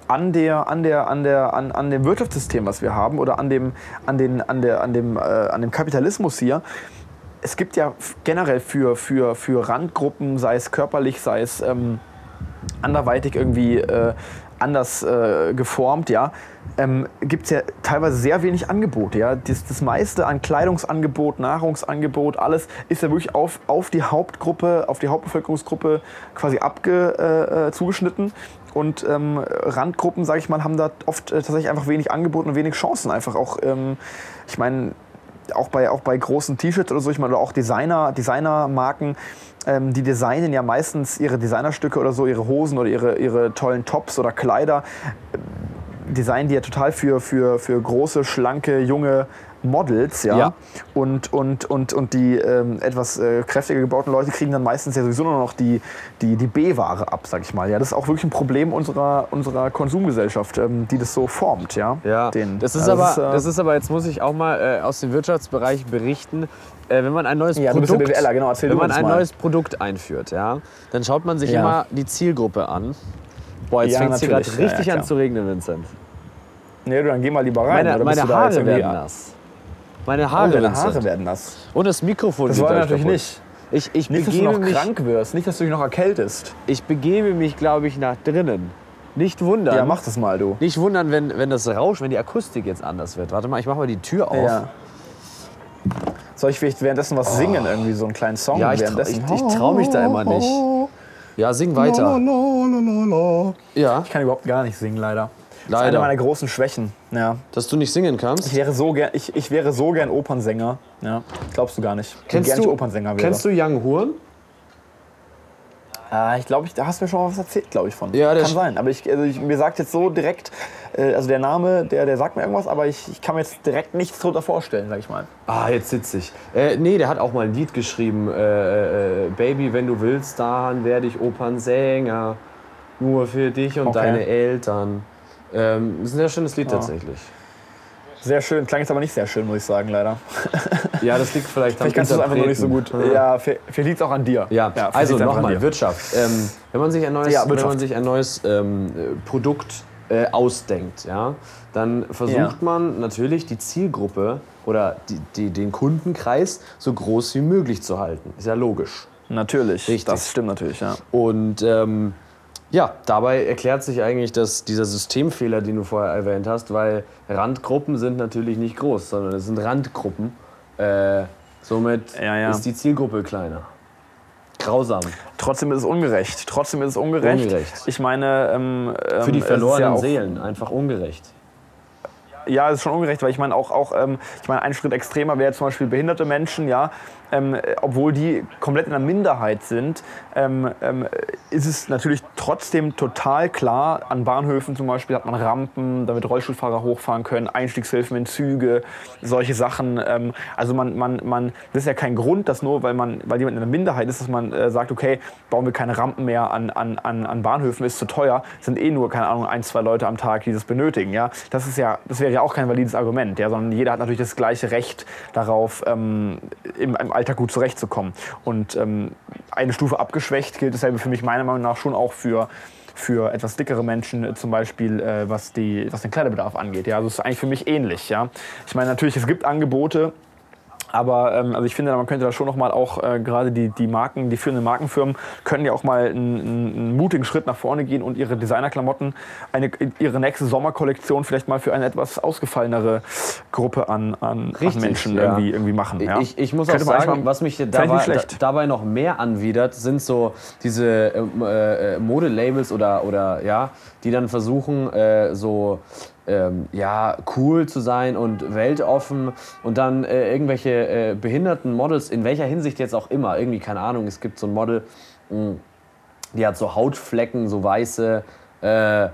an, der, an, der, an, der, an, an dem Wirtschaftssystem, was wir haben, oder an dem, an den, an der, an dem, äh, an dem Kapitalismus hier es gibt ja generell für, für, für Randgruppen, sei es körperlich, sei es ähm, anderweitig irgendwie äh, anders äh, geformt, ja, ähm, gibt es ja teilweise sehr wenig Angebote. Ja? Das, das meiste an Kleidungsangebot, Nahrungsangebot, alles ist ja wirklich auf, auf die Hauptgruppe, auf die Hauptbevölkerungsgruppe quasi abge, äh, äh, zugeschnitten. Und ähm, Randgruppen, sage ich mal, haben da oft äh, tatsächlich einfach wenig Angebote und wenig Chancen. Einfach auch, ähm, ich meine, auch bei, auch bei großen T-Shirts oder so, ich meine, oder auch Designer, Designermarken, ähm, die designen ja meistens ihre Designerstücke oder so, ihre Hosen oder ihre, ihre tollen Tops oder Kleider, ähm, designen die ja total für, für, für große, schlanke, junge Models, ja. Ja. Und, und, und, und die ähm, etwas äh, kräftiger gebauten Leute kriegen dann meistens ja sowieso nur noch die, die, die B-Ware ab, sag ich mal. Ja, das ist auch wirklich ein Problem unserer, unserer Konsumgesellschaft, ähm, die das so formt, ja. Ja, Den- das, ist ja, aber, äh, das ist aber, jetzt muss ich auch mal äh, aus dem Wirtschaftsbereich berichten, äh, wenn man ein neues Ja, Produkt, BWLer, genau, wenn man ein mal. neues Produkt einführt, ja, dann schaut man sich Ja. immer die Zielgruppe an. Boah, jetzt fängt es hier gerade richtig an zu regnen, Vincent. Nee, du, dann geh mal lieber rein. Meine, meine du da jetzt Haare werden nass. Meine Oh, Haare, deine Vincent. Haare werden nass. Und das Mikrofon Das wollen wir natürlich kaputt. nicht. Ich, ich, Nicht, dass du noch mich, krank wirst, nicht, dass du dich noch erkältest. ich begebe mich, glaube ich, nach drinnen. Nicht wundern. Ja, mach das mal, du. Nicht wundern, wenn, wenn das Rausch, wenn die Akustik jetzt anders wird. Warte mal, ich mache mal die Tür auf. Ja. Soll ich vielleicht währenddessen was singen, irgendwie so einen kleinen Song? Oh. Ja, ich, trau, währenddessen? ich, ich traue mich da immer nicht. Ja, sing weiter. Ja, Ich kann überhaupt gar nicht singen, leider. Das ist Leider. eine meiner großen Schwächen. Ja. dass du nicht singen kannst. Ich wäre so gern, ich, ich wäre so gern Opernsänger. Ja. Glaubst du gar nicht. Wie Kennst du, ich Opernsänger wäre. kennst du Young Horn? Ah, ich glaube, ich, da hast du mir schon mal was erzählt, glaube ich, von. Ja, der kann sein. Aber ich, also ich, mir sagt jetzt so direkt, äh, also der Name, der, der sagt mir irgendwas, aber ich, ich kann mir jetzt direkt nichts drunter vorstellen, sag ich mal. Ah, jetzt sitze ich. Äh, nee, der hat auch mal ein Lied geschrieben. Äh, äh, Baby, wenn du willst, dann werde ich Opernsänger. Nur für dich und Okay. deine Eltern. Ähm, ist ein sehr schönes Lied tatsächlich. Sehr schön, klang jetzt aber nicht sehr schön, muss ich sagen, leider. <laughs> Ja, das liegt vielleicht am Vielleicht kannst du es einfach nur nicht so gut. Ja, vielleicht liegt es auch an dir. Ja, vielleicht also nochmal. Wirtschaft. Ähm, wenn man sich ein neues, Ja, wenn man sich ein neues ähm, äh, Produkt äh, ausdenkt, ja, dann versucht Ja. man natürlich die Zielgruppe oder die, die, den Kundenkreis so groß wie möglich zu halten. Ist ja logisch. Natürlich, Richtig. das stimmt natürlich, ja. Und ähm, ja, dabei erklärt sich eigentlich dass dieser Systemfehler, den du vorher erwähnt hast, weil Randgruppen sind natürlich nicht groß, sondern es sind Randgruppen. Äh, somit Ja, ja. ist die Zielgruppe kleiner. Grausam. Trotzdem ist es ungerecht. Trotzdem ist es ungerecht. Ungerecht. Ich meine, ähm, Für die ähm, es ist verlorenen ja Seelen einfach ungerecht. Ja, es ist schon ungerecht, weil ich meine auch, auch ähm, ich meine, ein Schritt extremer wäre zum Beispiel behinderte Menschen, ja, ähm, äh, obwohl die komplett in der Minderheit sind, ähm, ähm, ist es natürlich trotzdem total klar, an Bahnhöfen zum Beispiel hat man Rampen, damit Rollstuhlfahrer hochfahren können, Einstiegshilfen in Züge, solche Sachen. Ähm, also man, man, man, das ist ja kein Grund, dass nur, weil, man, weil jemand in der Minderheit ist, dass man äh, sagt, okay, bauen wir keine Rampen mehr an, an, an, an Bahnhöfen, ist zu teuer, sind eh nur, keine Ahnung, ein, zwei Leute am Tag, die das benötigen. Ja? Das, ist ja, das wäre ja auch kein valides Argument, ja? sondern jeder hat natürlich das gleiche Recht darauf, ähm, im, im Alltag gut zurechtzukommen. Und ähm, eine Stufe abgeschwächt gilt dasselbe für mich meiner Meinung nach schon auch für für etwas dickere Menschen äh, zum Beispiel, äh, was, die, was den Kleiderbedarf angeht. Ja, also es ist eigentlich für mich ähnlich. Ja? Ich meine, natürlich, es gibt Angebote, aber ähm, also ich finde, man könnte da schon noch mal auch äh, gerade die, die Marken, die führenden Markenfirmen können ja auch mal einen, einen, mutigen Schritt nach vorne gehen und ihre Designerklamotten, eine, ihre nächste Sommerkollektion vielleicht mal für eine etwas ausgefallenere Gruppe an, an, an Richtig, Menschen ja. irgendwie, irgendwie machen. Ja? Ich, ich muss auch Könnte man sagen, mal- was mich dabei, da, dabei noch mehr anwidert, sind so diese ähm, äh, äh, Modelabels oder, oder ja, die dann versuchen, äh, so ähm, ja, cool zu sein und weltoffen und dann äh, irgendwelche äh, behinderten Models, in welcher Hinsicht jetzt auch immer, irgendwie, keine Ahnung, es gibt so ein Model, mh, die hat so Hautflecken, so weiße. Äh,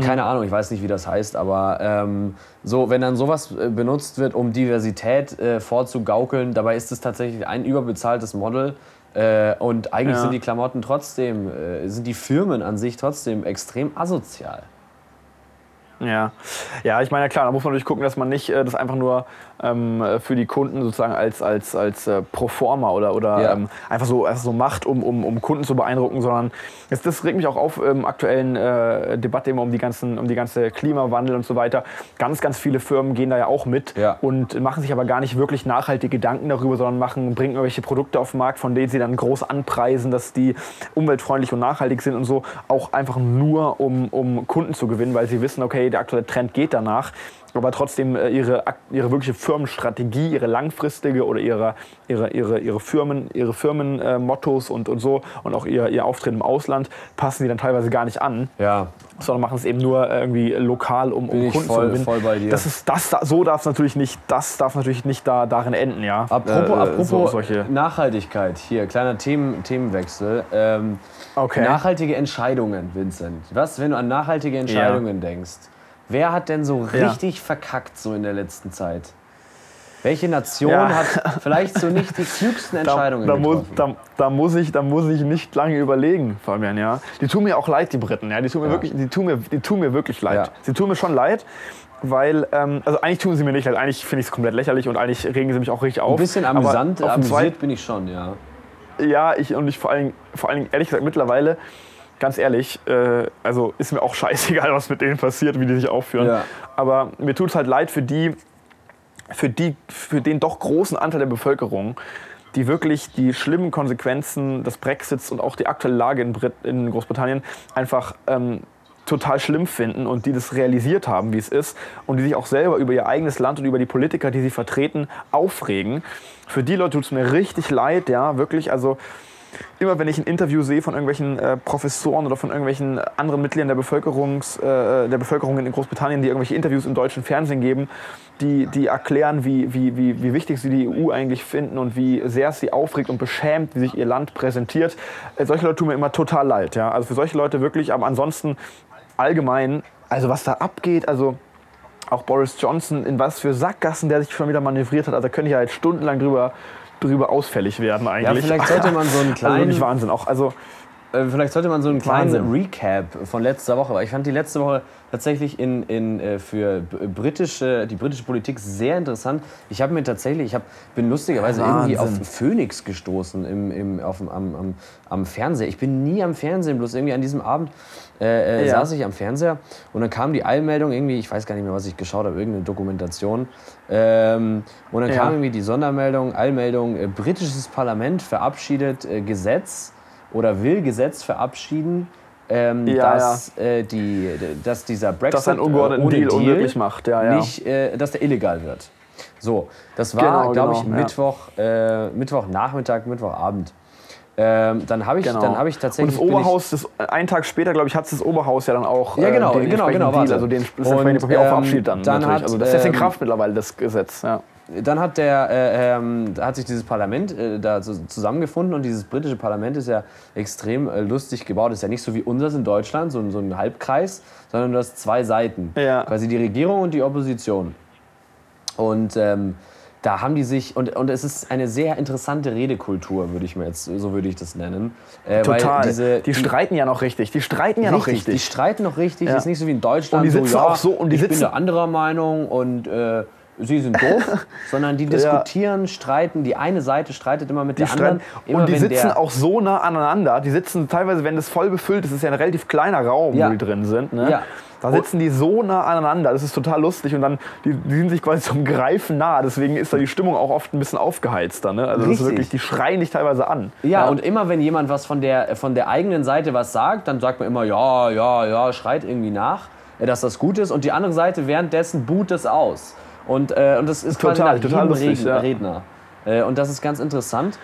keine Ahnung, ich weiß nicht, wie das heißt, aber ähm, so, wenn dann sowas äh, benutzt wird, um Diversität äh, vorzugaukeln, dabei ist es tatsächlich ein überbezahltes Model. Äh, und eigentlich Ja. sind die Klamotten trotzdem, äh, sind die Firmen an sich trotzdem extrem asozial. Ja. ja, ich meine, klar, da muss man natürlich gucken, dass man nicht äh, das einfach nur für die Kunden sozusagen als, als, als äh, Proforma oder, oder Ja. ähm, einfach, so, einfach so macht, um, um, um Kunden zu beeindrucken, sondern das, das regt mich auch auf im aktuellen äh, Debatte immer um die, ganzen, um die ganze Klimawandel und so weiter. Ganz, ganz viele Firmen gehen da ja auch mit Ja. und machen sich aber gar nicht wirklich nachhaltig Gedanken darüber, sondern machen, bringen irgendwelche Produkte auf den Markt, von denen sie dann groß anpreisen, dass die umweltfreundlich und nachhaltig sind und so, auch einfach nur, um, um Kunden zu gewinnen, weil sie wissen, okay, der aktuelle Trend geht danach. Aber trotzdem äh, ihre, ihre wirkliche Firmenstrategie, ihre langfristige oder ihre, ihre, ihre, ihre Firmen, ihre Firmenmottos äh, und, und so und auch ihr, ihr Auftreten im Ausland passen sie dann teilweise gar nicht an Ja, sondern machen es eben nur äh, irgendwie lokal, um, um Kunden voll- zu gewinnen. voll bei dir. Das ist, das, so darf es natürlich nicht, das darf natürlich nicht da, darin enden, ja. Apropos, Äh, apropos so, solche. Nachhaltigkeit, hier, kleiner Themen, Themenwechsel. Ähm, Okay. Nachhaltige Entscheidungen, Vincent. Was, wenn du an nachhaltige Entscheidungen denkst? Wer hat denn so Ja. richtig verkackt so in der letzten Zeit? Welche Nation Ja. hat <laughs> vielleicht so nicht die klügsten Da, Entscheidungen da, muss, getroffen? da, da, muss ich, da muss ich nicht lange überlegen, Fabian. Ja. Die tun mir auch leid, die Briten. Ja. Die, tun mir Ja. wirklich, die, tun mir, die tun mir wirklich leid. Ja. Sie tun mir schon leid, weil, ähm, also eigentlich tun sie mir nicht leid. Eigentlich finde ich es komplett lächerlich und eigentlich regen sie mich auch richtig auf. Ein bisschen amüsant, auf amüsiert bin ich schon, ja. Ja, ich und ich vor allen, vor allen Dingen, ehrlich gesagt, mittlerweile, ganz ehrlich, äh, also ist mir auch <laughs> scheißegal, was mit denen passiert, wie die sich aufführen. Ja. Aber mir tut es halt leid für die, für die, für den doch großen Anteil der Bevölkerung, die wirklich die schlimmen Konsequenzen des Brexits und auch die aktuelle Lage in, Brit in Großbritannien einfach ähm, total schlimm finden und die das realisiert haben, wie es ist und die sich auch selber über ihr eigenes Land und über die Politiker, die sie vertreten, aufregen. Für die Leute tut es mir richtig leid, ja, wirklich. Also immer wenn ich ein Interview sehe von irgendwelchen äh, Professoren oder von irgendwelchen anderen Mitgliedern der, Bevölkerungs, äh, der Bevölkerung in Großbritannien, die irgendwelche Interviews im deutschen Fernsehen geben, die, die erklären, wie, wie, wie, wie wichtig sie die EU eigentlich finden und wie sehr sie aufregt und beschämt, wie sich ihr Land präsentiert. Äh, solche Leute tun mir immer total leid. Ja? Also für solche Leute wirklich, aber ansonsten allgemein, also was da abgeht, also auch Boris Johnson, in was für Sackgassen der sich schon wieder manövriert hat, also da könnte ich ja jetzt stundenlang drüber, drüber ausfällig werden Ja, eigentlich. vielleicht sollte man so einen <laughs> Also wirklich kleinen, Wahnsinn. Auch, also, vielleicht sollte man so einen kleinen Wahnsinn. Recap von letzter Woche, weil ich fand die letzte Woche tatsächlich in, in, äh, für britische, die britische Politik sehr interessant. Ich habe mir tatsächlich, ich hab, bin lustigerweise irgendwie auf Wahnsinn. Phoenix gestoßen im, im, auf, am, am, am Fernseher. Ich bin nie am Fernsehen, bloß irgendwie an diesem Abend äh, äh, Ja. saß ich am Fernseher und dann kam die Eilmeldung irgendwie, ich weiß gar nicht mehr, was ich geschaut habe, irgendeine Dokumentation. Ähm, und dann Ja. kam irgendwie die Sondermeldung, Eilmeldung, äh, britisches Parlament verabschiedet äh, Gesetz oder will Gesetz verabschieden, ähm, Ja, dass, Äh, die, dass dieser Brexit Dass ein ungeordneten äh, ohne Deal unmöglich macht, ja, ja. nicht, äh, dass der illegal wird. So, das war, Genau, glaube ich, genau, ja. Mittwoch, äh, Mittwochnachmittag, Mittwochabend. Ähm, dann habe ich, Genau. dann habe ich Und tatsächlich. das bin ich- Oberhaus, das, einen Tag später, glaube ich, hat das Oberhaus ja dann auch Ja, genau, äh, den genau, genau, Deal, also den das Und, Papier auch ähm, verabschiedet dann, dann natürlich. hat, also das ist jetzt in ähm, Kraft mittlerweile, das Gesetz. Ja. Dann hat, der, äh, ähm, hat sich dieses Parlament äh, da zusammengefunden und dieses britische Parlament ist ja extrem äh, lustig gebaut. Ist ja nicht so wie unseres in Deutschland, so, ein- so ein Halbkreis, sondern du hast zwei Seiten. Ja. Quasi die Regierung und die Opposition. Und ähm, da haben die sich, und, und es ist eine sehr interessante Redekultur, würde ich mir jetzt, so würde ich das nennen. Äh, Total. Diese, die, streiten ja noch richtig. Die streiten ja noch richtig, Die richtig. streiten noch richtig. Ja. Ist nicht so wie in Deutschland. Und die sitzen so, ja, auch so- und die ich bin sitzen- der anderer Meinung und äh, sie sind doof, <laughs> sondern die diskutieren, streiten. Die eine Seite streitet immer mit Die der anderen. Immer und die sitzen auch so nah aneinander. Die sitzen teilweise, wenn das voll befüllt ist, ist ja ein relativ kleiner Raum, Ja. wo die drin sind. Ne? Ja. Da sitzen die so nah aneinander. Das ist total lustig. Und dann, die, die sind sich quasi zum Greifen nah. Deswegen ist da die Stimmung auch oft ein bisschen aufgeheizter. Ne? Also das ist wirklich, die schreien dich teilweise an. Ja, und immer wenn jemand was von der, von der eigenen Seite was sagt, dann sagt man immer, ja, ja, ja, schreit irgendwie nach, dass das gut ist. Und die andere Seite währenddessen buht es aus. Und, äh, und das ist quasi Total, nach total lustig, Reden, ja. Redner. Äh, und das ist ganz interessant.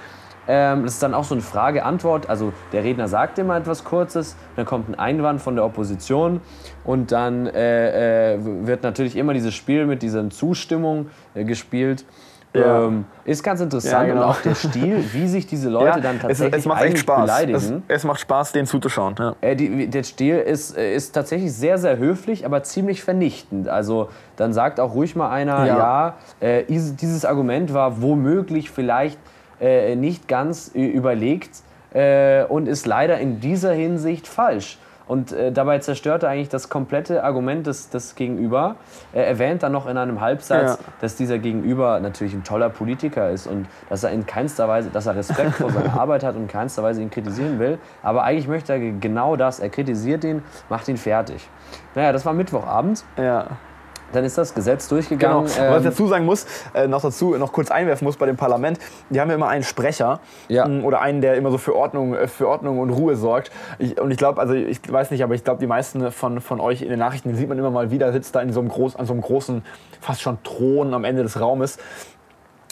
Ähm, das ist dann auch so eine Frage-Antwort. Also der Redner sagt immer etwas Kurzes, dann kommt ein Einwand von der Opposition und dann äh, äh, wird natürlich immer dieses Spiel mit dieser Zustimmung äh, gespielt. Ja. Ähm, ist ganz interessant Ja, genau. und auch der Stil, wie sich diese <laughs> Leute dann es, tatsächlich es macht echt eigentlich Spaß. Es, beleidigen. es macht Spaß, denen zuzuschauen. Ja. Äh, die, der Stil ist, äh, ist tatsächlich sehr, sehr höflich, aber ziemlich vernichtend. Also dann sagt auch ruhig mal einer, ja, Ja. äh, dieses Argument war womöglich vielleicht äh, nicht ganz überlegt äh, und ist leider in dieser Hinsicht falsch. Und äh, dabei zerstört er eigentlich das komplette Argument des, des Gegenüber. Er erwähnt dann noch in einem Halbsatz, Ja. dass dieser Gegenüber natürlich ein toller Politiker ist und dass er in keinster Weise, dass er Respekt vor seiner <laughs> Arbeit hat und in keinster Weise ihn kritisieren will. Aber eigentlich möchte er genau das. Er kritisiert ihn, macht ihn fertig. Naja, das war Mittwochabend. Ja. Dann ist das Gesetz Genau. durchgegangen. Was ich Ähm, dazu sagen muss, äh, noch dazu noch kurz einwerfen muss bei dem Parlament, die haben ja immer einen Sprecher Ja. m, oder einen, der immer so für Ordnung, äh, für Ordnung und Ruhe sorgt. Ich, und ich glaube, also ich weiß nicht, aber ich glaube, die meisten von, von euch in den Nachrichten die sieht man immer mal wieder, sitzt da in so einem groß, an so einem großen, fast schon Thron am Ende des Raumes.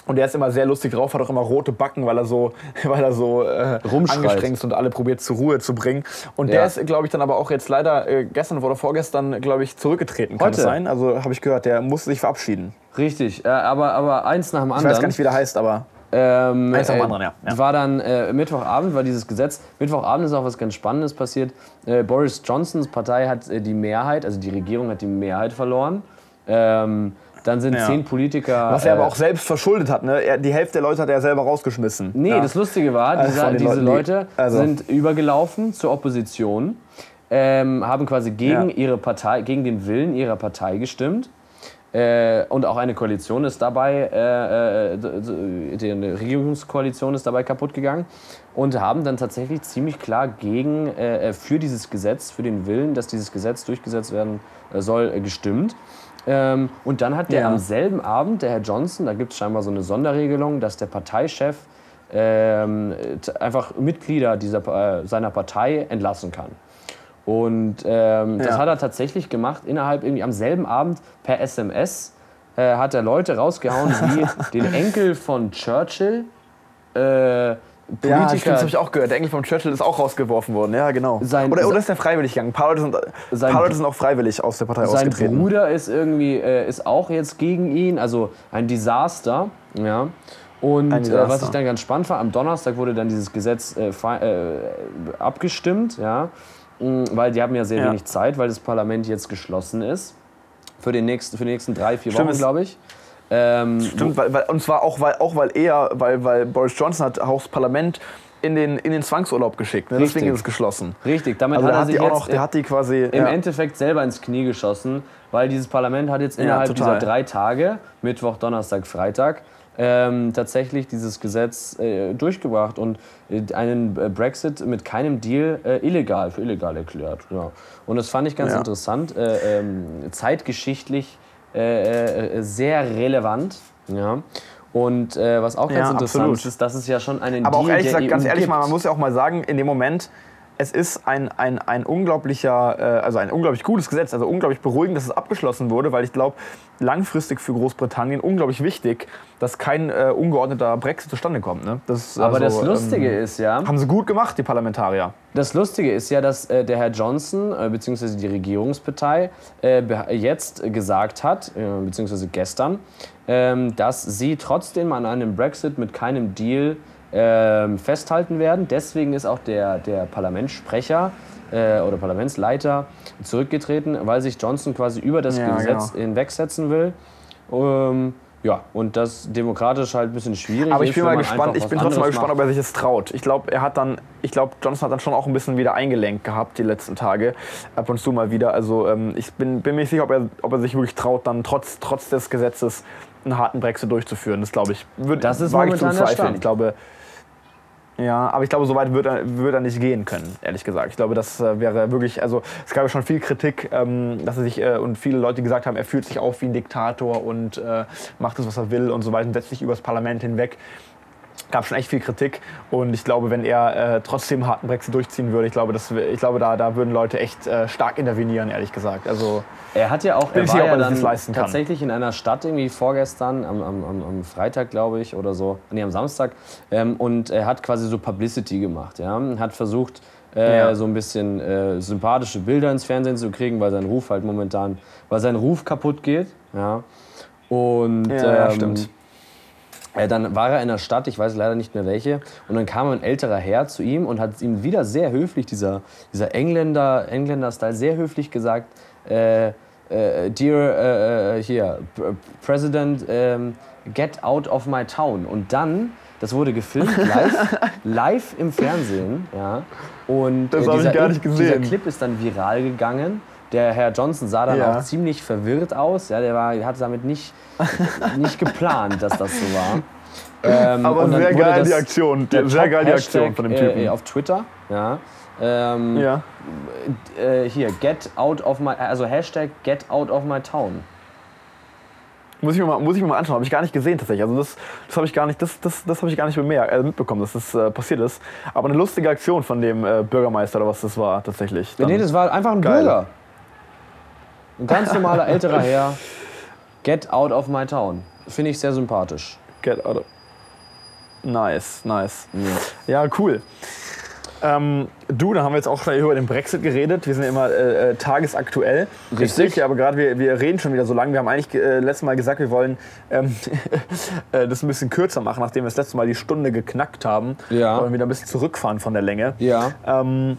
Und der ist immer sehr lustig drauf, hat auch immer rote Backen, weil er so, <laughs> weil er so äh, angestrengt ist und alle probiert zur Ruhe zu bringen. Und Ja. der ist, glaube ich, dann aber auch jetzt leider äh, gestern oder vorgestern, glaube ich, zurückgetreten. Kann Heute? sein? Also habe ich gehört, der muss sich verabschieden. richtig, äh, aber, aber eins nach dem Ich anderen. weiß gar nicht, wie der heißt, aber Ähm, Eins nach dem äh, anderen, ja. Ja. War dann äh, Mittwochabend, war dieses Gesetz. Mittwochabend ist auch was ganz Spannendes passiert. Äh, Boris Johnsons Partei hat die Mehrheit, also die Regierung hat die Mehrheit verloren. Ähm, dann sind Ja. zehn Politiker. was er aber äh, auch selbst verschuldet hat. Ne? Er, die Hälfte der Leute hat er selber rausgeschmissen. Nee, ja. das Lustige war, Also von den diese Leuten, die- Leute also- sind übergelaufen zur Opposition, ähm, haben quasi gegen Ja. ihre Partei, gegen den Willen ihrer Partei gestimmt. Äh, und auch eine Koalition ist dabei, äh, äh, die eine Regierungskoalition ist dabei kaputt gegangen und haben dann tatsächlich ziemlich klar gegen, äh, äh, für dieses Gesetz, für den Willen, dass dieses Gesetz durchgesetzt werden soll, gestimmt. Ähm, und dann hat der Ja. am selben Abend, der Herr Johnson, da gibt es scheinbar so eine Sonderregelung, dass der Parteichef ähm, einfach Mitglieder dieser, äh, seiner Partei entlassen kann. Und ähm, das Ja. hat er tatsächlich gemacht, innerhalb irgendwie am selben Abend per SMS äh, hat er Leute rausgehauen, <laughs> wie den Enkel von Churchill, äh, Ja, stimmt, Politiker, das habe ich auch gehört. Der Enkel von Churchill ist auch rausgeworfen worden. Ja, genau. Sein- oder, oder ist der freiwillig gegangen? Ein paar Leute sind, ein Sein- paar Leute sind auch freiwillig aus der Partei sein ausgetreten. Bruder ist irgendwie äh, ist auch jetzt gegen ihn, also ein Desaster, ja. Und äh, was ich dann ganz spannend fand, am Donnerstag wurde dann dieses Gesetz äh, äh, abgestimmt, ja, Mm, weil die haben ja sehr Ja. wenig Zeit, weil das Parlament jetzt geschlossen ist für, den nächsten, für die nächsten drei, vier Wochen, glaube ich. Ähm, Stimmt, weil, weil, und zwar auch, weil, auch weil er, weil, weil Boris Johnson hat auch das Parlament in den, in den Zwangsurlaub geschickt. Ne? Deswegen ist es geschlossen. Richtig, damit Also hat er hat sich auch noch, der hat die quasi. im ja. Endeffekt selber ins Knie geschossen, weil dieses Parlament hat jetzt Ja, innerhalb total. dieser drei Tage, Mittwoch, Donnerstag, Freitag, ähm, tatsächlich dieses Gesetz äh, durchgebracht und äh, einen äh, Brexit mit keinem Deal äh, illegal, für illegal erklärt. Ja. Und das fand ich ganz Ja. interessant, äh, ähm, zeitgeschichtlich äh, äh, sehr relevant. Ja. Und äh, was auch ganz Ja, interessant absolut. ist, dass es ja schon einen Aber auch Deal ehrlich der gesagt, ganz EU ehrlich gibt. mal, man muss ja auch mal sagen, in dem Moment, es ist ein, ein, ein unglaublicher, äh, also ein unglaublich gutes Gesetz, also unglaublich beruhigend, dass es abgeschlossen wurde, weil ich glaube, langfristig für Großbritannien unglaublich wichtig, dass kein äh, ungeordneter Brexit zustande kommt. Ne? Das ist Aber also, das Lustige ähm, ist ja, Haben sie gut gemacht, die Parlamentarier. Das Lustige ist ja, dass äh, der Herr Johnson äh, bzw. die Regierungspartei äh, jetzt gesagt hat, äh, beziehungsweise gestern, ähm, dass sie trotzdem an einem Brexit mit keinem Deal ähm, festhalten werden. Deswegen ist auch der, der Parlamentssprecher äh, oder Parlamentsleiter zurückgetreten, weil sich Johnson quasi über das Ja, Gesetz genau. hinwegsetzen will. Ähm, ja, und das demokratisch halt ein bisschen schwierig Aber ich ist, bin wenn mal gespannt, ich bin trotzdem mal gespannt, macht. ob er sich es traut. Ich glaube, er hat dann, ich glaube, Johnson hat dann schon auch ein bisschen wieder eingelenkt gehabt die letzten Tage, ab und zu mal wieder. Also ähm, ich bin, bin mir nicht sicher, ob er, ob er sich wirklich traut, dann trotz, trotz des Gesetzes einen harten Brexit durchzuführen. Das glaube ich, würde Das ist ich zu momentan der bezweifeln. Stand. Ich glaube, ja, aber ich glaube, so weit wird er, wird er nicht gehen können, ehrlich gesagt. Ich glaube, das äh, wäre wirklich, also es gab ja schon viel Kritik, ähm, dass er sich äh, und viele Leute gesagt haben, er fühlt sich auf wie ein Diktator und äh, macht das, was er will und so weiter und setzt sich übers Parlament hinweg. Gab schon echt viel Kritik und ich glaube, wenn er äh, trotzdem harten Brexit durchziehen würde, ich glaube, das, ich glaube da, da würden Leute echt äh, stark intervenieren, ehrlich gesagt. Also Er hat ja auch, er war ja dann tatsächlich in einer Stadt irgendwie vorgestern, am, am, am, Freitag glaube ich oder so, nee, am Samstag, ähm, und er hat quasi so Publicity gemacht, ja, hat versucht, äh, Ja. so ein bisschen äh, sympathische Bilder ins Fernsehen zu kriegen, weil sein Ruf halt momentan, weil sein Ruf kaputt geht, ja, und Ja, ja, ähm, stimmt. Äh, dann war er in der Stadt, ich weiß leider nicht mehr welche, und dann kam ein älterer Herr zu ihm und hat ihm wieder sehr höflich, dieser, dieser Engländer, Engländer-Style, sehr höflich gesagt, äh, äh, Dear, äh, äh, hier, President, ähm, get out of my town. Und dann, das wurde gefilmt <laughs> live, live im Fernsehen, ja, und Das äh, hab ich dieser, gar nicht dieser gesehen. Clip ist dann viral gegangen. Der Herr Johnson sah dann Ja. auch ziemlich verwirrt aus. Ja, der war, hatte damit nicht, <laughs> nicht geplant, dass das so war. Ähm, Aber sehr geil die Aktion, sehr geil die Aktion von dem Typen. Äh, auf Twitter. Ja. Ähm, ja. äh, hier, get out of my, also Hashtag get out of my town. Muss ich mir mal, muss ich mir mal anschauen, habe ich gar nicht gesehen tatsächlich. Also das, das habe ich gar nicht, das, das, das habe ich gar nicht bemerkt, äh, mitbekommen, dass das äh, passiert ist. Aber eine lustige Aktion von dem äh, Bürgermeister oder was das war tatsächlich. Dann- nee, das war einfach ein Geil. Bürger. Ein ganz normaler <laughs> älterer Herr. Get out of my town. Finde ich sehr sympathisch. Get out of Nice, nice. Ja, cool. Ähm, du, dann haben wir jetzt auch schon über den Brexit geredet. Wir sind ja immer äh, äh, tagesaktuell. Richtig. aber gerade wir, wir reden schon wieder so lange. Wir haben eigentlich äh, letztes Mal gesagt, wir wollen ähm, <laughs> äh, das ein bisschen kürzer machen, nachdem wir das letzte Mal die Stunde geknackt haben. Ja. Wollen wir wieder ein bisschen zurückfahren von der Länge. Ja. Ähm,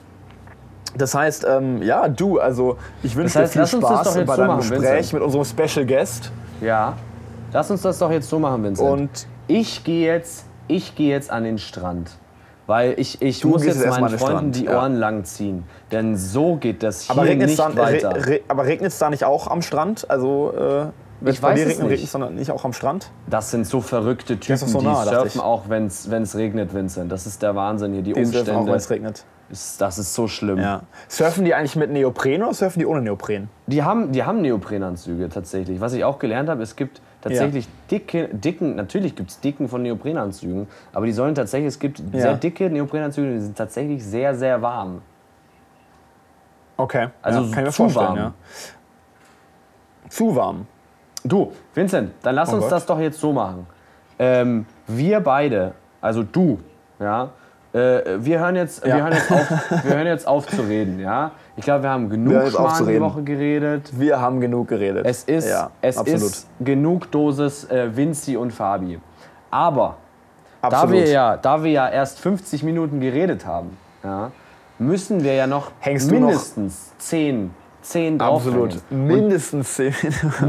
das heißt, ähm, ja, du, also ich wünsche Das heißt, dir lass viel uns das Spaß doch jetzt bei so deinem machen, Gespräch Vincent. mit unserem Special Guest. Ja. Lass uns das doch jetzt so machen, Vincent. Und ich gehe jetzt, ich gehe jetzt an den Strand. Weil ich, ich Du muss jetzt meinen Freunden Strand, die ja. Ohren lang ziehen. Denn so geht das hier aber nicht dann, weiter. re, re, aber regnet es da nicht auch am Strand? Also, äh, wenn Ich bei weiß dir regnet, nicht. regnet es dann nicht auch am Strand? Das sind so verrückte Typen, so die nah, dachte surfen auch, wenn es regnet, Vincent. Das ist der Wahnsinn hier. Die Die surfen auch, Umstände, wenn es regnet. Ist, das ist so schlimm. Ja. Surfen die eigentlich mit Neopren oder surfen die ohne Neopren? Die, haben, die haben Neoprenanzüge tatsächlich. Was ich auch gelernt habe, es gibt tatsächlich dicke, dicken, natürlich gibt es dicken von Neoprenanzügen, aber die sollen tatsächlich, es gibt Ja. sehr dicke Neoprenanzüge, die sind tatsächlich sehr, sehr warm. Okay. Also ja, kann ich mir zu warm. ja. Zu warm. Du, Vincent, dann lass Oh uns Gott. das doch jetzt so machen. Ähm, wir beide, also du, ja, äh, wir, hören jetzt, wir, Ja. hören jetzt auf, wir hören jetzt auf zu reden, ja. Ich glaube, wir haben genug zu Schmarrn die. Woche geredet. Wir haben genug geredet. Es ist, ja, es absolut. ist genug Dosis äh, Vinci und Fabi. Aber da wir, ja, da wir ja erst 50 Minuten geredet haben, ja, müssen wir ja noch Hängst du noch- mindestens 10, 10 Absolut. <laughs> Mindestens 10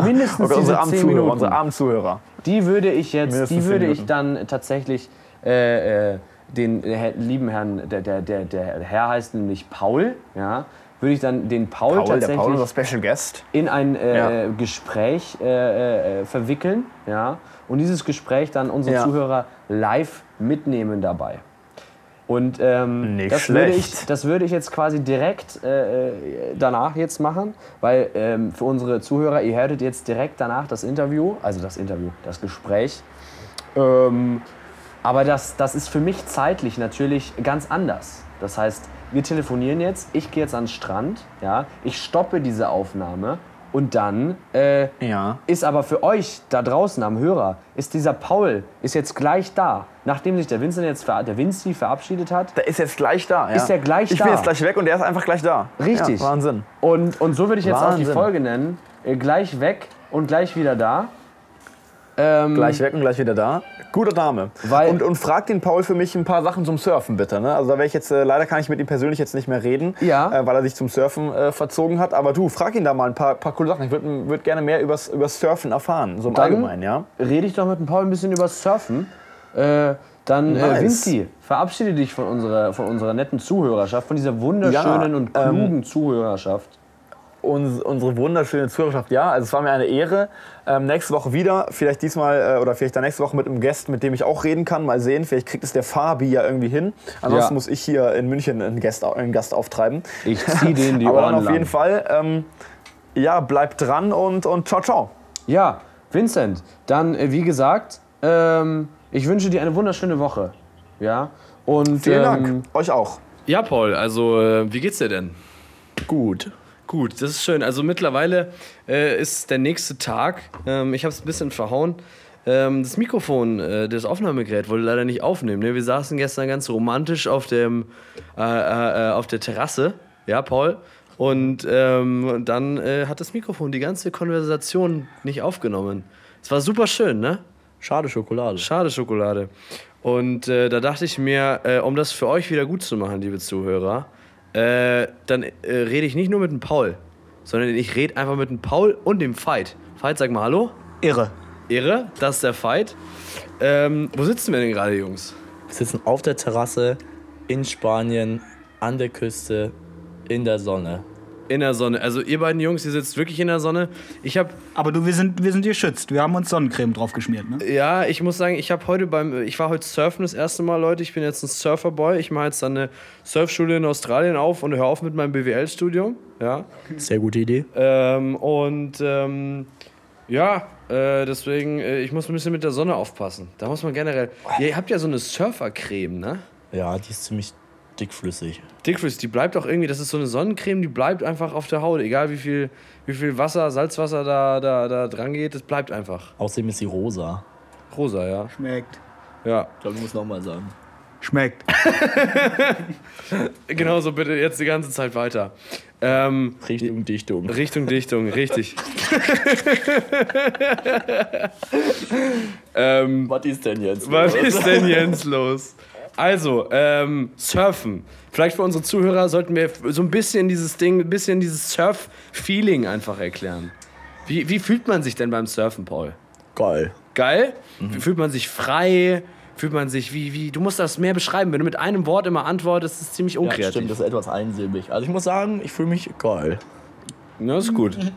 Mindestens okay, diese unsere, armen 10 Zuhörer, Minuten. unsere armen Zuhörer. Die würde ich jetzt, Mindestens die 10 würde ich dann tatsächlich äh, äh, den Herr- lieben Herrn, der, der, der, der Herr heißt nämlich Paul, ja, würde ich dann den Paul, Paul, der tatsächlich Paul, unser Special Guest. in ein äh, Ja. Gespräch äh, äh, verwickeln, ja, und dieses Gespräch dann unsere Ja. Zuhörer live mitnehmen dabei. Und ähm, das, würde ich, das würde ich jetzt quasi direkt äh, äh, danach jetzt machen, weil ähm, für unsere Zuhörer, ihr hörtet jetzt direkt danach das Interview, also das Interview, das Gespräch. Ähm, aber das, das ist für mich zeitlich natürlich ganz anders. Das heißt, wir telefonieren jetzt, ich gehe jetzt an den Strand, ja, ich stoppe diese Aufnahme und dann äh, Ja. ist aber für euch da draußen am Hörer, ist dieser Paul, ist jetzt gleich da. Nachdem sich der Vincent jetzt, der Vinci verabschiedet hat, Der ist jetzt gleich da. Ja. Ist der gleich ich da? bin jetzt gleich weg und der ist einfach gleich da. Richtig. Ja, Wahnsinn. Und, und so würde ich jetzt auch die Wahnsinn. Folge nennen. Äh, gleich weg und gleich wieder da. Ähm, Gleich weg und gleich wieder da. Guter Name. Weil- und, und frag den Paul für mich ein paar Sachen zum Surfen, bitte. Ne? Also da wäre ich jetzt, äh, leider kann ich mit ihm persönlich jetzt nicht mehr reden, Ja. äh, weil er sich zum Surfen äh, verzogen hat. Aber du, frag ihn da mal ein paar, paar coole Sachen. Ich würde würd gerne mehr übers, übers Surfen erfahren, so im Dann- Allgemeinen, ja. Rede ich doch mit dem Paul ein bisschen über Surfen. Äh, dann, äh, Nice. Vinci, verabschiede dich von unserer, von unserer netten Zuhörerschaft, von dieser wunderschönen Ja, und klugen Zuhörerschaft. Uns, unsere wunderschöne Zuhörerschaft, ja. Also es war mir eine Ehre. Ähm, nächste Woche wieder, vielleicht diesmal äh, oder vielleicht dann nächste Woche mit einem Gast, mit dem ich auch reden kann. Mal sehen, vielleicht kriegt es der Fabi ja irgendwie hin. Ansonsten Ja. muss ich hier in München einen Gast, einen Gast auftreiben. Ich zieh denen die <laughs> Aber Ohren dann auf lang. jeden Fall, ähm, ja, bleibt dran und, und ciao, ciao. Ja, Vincent, dann äh, wie gesagt, ähm, ich wünsche dir eine wunderschöne Woche. Ja, und Vielen ähm, Dank. Euch auch. Ja, Paul, also äh, wie geht's dir denn? Gut. Gut, das ist schön. Also mittlerweile äh, ist der nächste Tag. Ähm, ich habe es ein bisschen verhauen. Ähm, das Mikrofon, äh, das Aufnahmegerät wollte leider nicht aufnehmen. Ne? Wir saßen gestern ganz romantisch auf, dem, äh, äh, äh, auf der Terrasse, ja, Paul. Und ähm, dann äh, hat das Mikrofon die ganze Konversation nicht aufgenommen. Es war super schön, ne? Schade Schokolade. Schade Schokolade. Und da dachte ich mir, um das für euch wieder gut zu machen, liebe Zuhörer, äh, dann äh, rede ich nicht nur mit dem Paul, sondern ich rede einfach mit dem Paul und dem Fight. Fight, sag mal Hallo. Irre. Ehre, das ist der Fight. Ähm, wo sitzen wir denn gerade, Jungs? Wir sitzen auf der Terrasse in Spanien, an der Küste, in der Sonne. In der Sonne. Also ihr beiden Jungs, ihr sitzt wirklich in der Sonne. Ich habe Aber du, wir sind, wir sind geschützt. Wir haben uns Sonnencreme drauf geschmiert, ne? Ja, ich muss sagen, ich habe heute beim, ich war heute surfen das erste Mal, Leute. Ich bin jetzt ein Surferboy. Ich mache jetzt dann eine Surfschule in Australien auf und höre auf mit meinem BWL-Studium. Ja. Sehr gute Idee. Ähm, und ähm, ja, äh, deswegen, äh, ich muss ein bisschen mit der Sonne aufpassen. Da muss man generell. Ihr habt ja so eine Surfercreme, ne? Ja, die ist ziemlich dickflüssig. Dickfriss, die bleibt auch irgendwie, das ist so eine Sonnencreme, die bleibt einfach auf der Haut. Egal wie viel, wie viel Wasser, Salzwasser da, da, da dran geht, das bleibt einfach. Außerdem ist sie rosa. Rosa, ja. Schmeckt. Ja. Ich glaube, ich muss nochmal sagen. Schmeckt. <laughs> Genau so bitte jetzt die ganze Zeit weiter. Ähm, Richtung Dichtung. Richtung Dichtung, <laughs> richtig. <laughs> ähm, Was ist denn jetzt? was ist denn Jens los? Also, ähm, Surfen. Vielleicht für unsere Zuhörer sollten wir so ein bisschen dieses Ding, ein bisschen dieses Surf-Feeling einfach erklären. Wie, wie fühlt man sich denn beim Surfen, Paul? Geil. Geil? Fühlt man sich frei? Fühlt man sich wie, wie, du musst das mehr beschreiben. Wenn du mit einem Wort immer antwortest, ist es ziemlich Ja, unkreativ. stimmt, das ist etwas einsilbig. Also ich muss sagen, ich fühle mich geil. Ja, ist gut. <laughs>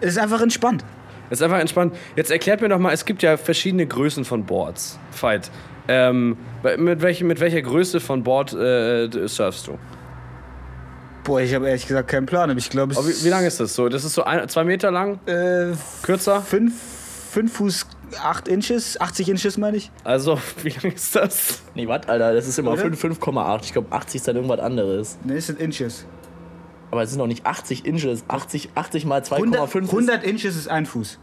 Es ist einfach entspannt. Ist einfach entspannt. Jetzt erklärt mir doch mal, es gibt ja verschiedene Größen von Boards. Fight. Ähm, mit, welchem, mit welcher Größe von Board äh, surfst du? Boah, ich habe ehrlich gesagt keinen Plan. Aber ich glaube, wie, wie lang ist das so? Das ist so ein, zwei Meter lang? Äh, Kürzer? fünf, fünf Fuß, acht Inches, 80 Inches meine ich. Also, <laughs> wie lang ist das? Nee, was, Alter? Das ist immer Oder? 5, 5,8. Ich glaube, 80 ist dann irgendwas anderes. Ne, es sind Inches. Aber es sind noch nicht 80 Inches. 80, 80 mal 100, 2,5 ist- 100 Inches ist ein Fuß.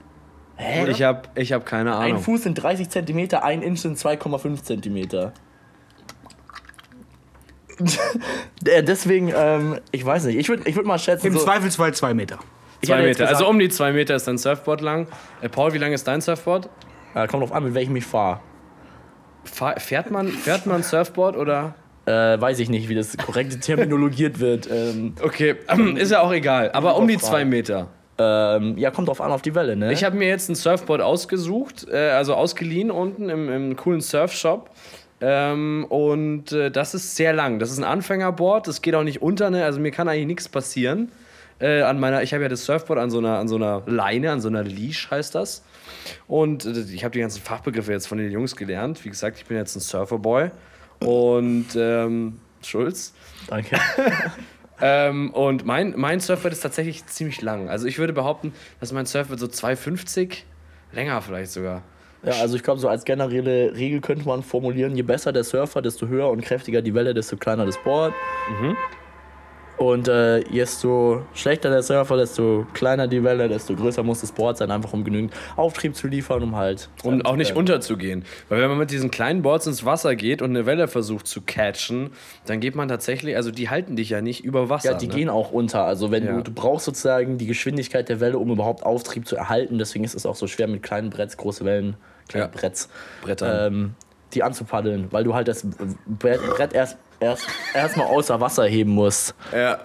Ich hab, ich hab keine Ein Ahnung. Fuß sind 30 cm, ein Inch sind 2,5 cm. <laughs> Äh, Deswegen, ähm, ich weiß nicht, ich würde ich würd mal schätzen. Im so, Zweifelsfall zwei Meter. ich Zwei Meter. Also um die zwei Meter ist dein Surfboard lang. Äh, Paul, wie lang ist dein Surfboard? Ja, kommt drauf an, mit welchem ich fahre. Fahr, fährt, man, fährt man Surfboard oder? Äh, weiß ich nicht, wie das korrekt <laughs> terminologiert wird. Ähm, Okay, <clears throat> ist ja auch egal. Aber um die zwei Meter. Ähm, ja, kommt drauf an auf die Welle, ne? Ich habe mir jetzt ein Surfboard ausgesucht, äh, also ausgeliehen unten im, im coolen Surfshop. Ähm, und äh, das ist sehr lang. Das ist ein Anfängerboard, das geht auch nicht unter, ne? also mir kann eigentlich nichts passieren. Äh, an meiner, ich habe ja das Surfboard an so, einer, an so einer Leine, an so einer Leash heißt das. Und äh, ich habe die ganzen Fachbegriffe jetzt von den Jungs gelernt. Wie gesagt, ich bin jetzt ein Surferboy. Und ähm, Schulz. Danke. <laughs> Ähm, und mein, mein Surfboard ist tatsächlich ziemlich lang. Also ich würde behaupten, dass mein Surfboard so 2,50, länger vielleicht sogar. Ja, also ich glaube, so als generelle Regel könnte man formulieren, je besser der Surfer, desto höher und kräftiger die Welle, desto kleiner das Board. Und äh, desto schlechter der Surfer, desto kleiner die Welle, desto größer muss das Board sein, einfach um genügend Auftrieb zu liefern, um halt... Um auch nicht äh, unterzugehen. Weil wenn man mit diesen kleinen Boards ins Wasser geht und eine Welle versucht zu catchen, dann geht man tatsächlich, also die halten dich ja nicht über Wasser. Ja, die ne? gehen auch unter. Also wenn Ja. du, du brauchst sozusagen die Geschwindigkeit der Welle, um überhaupt Auftrieb zu erhalten. Deswegen ist es auch so schwer mit kleinen Bretts, große Wellen, kleine Ja. Bretts, Brettern. ähm, die anzupaddeln, weil du halt das Brett, erst erst erstmal außer Wasser heben musst. Ja.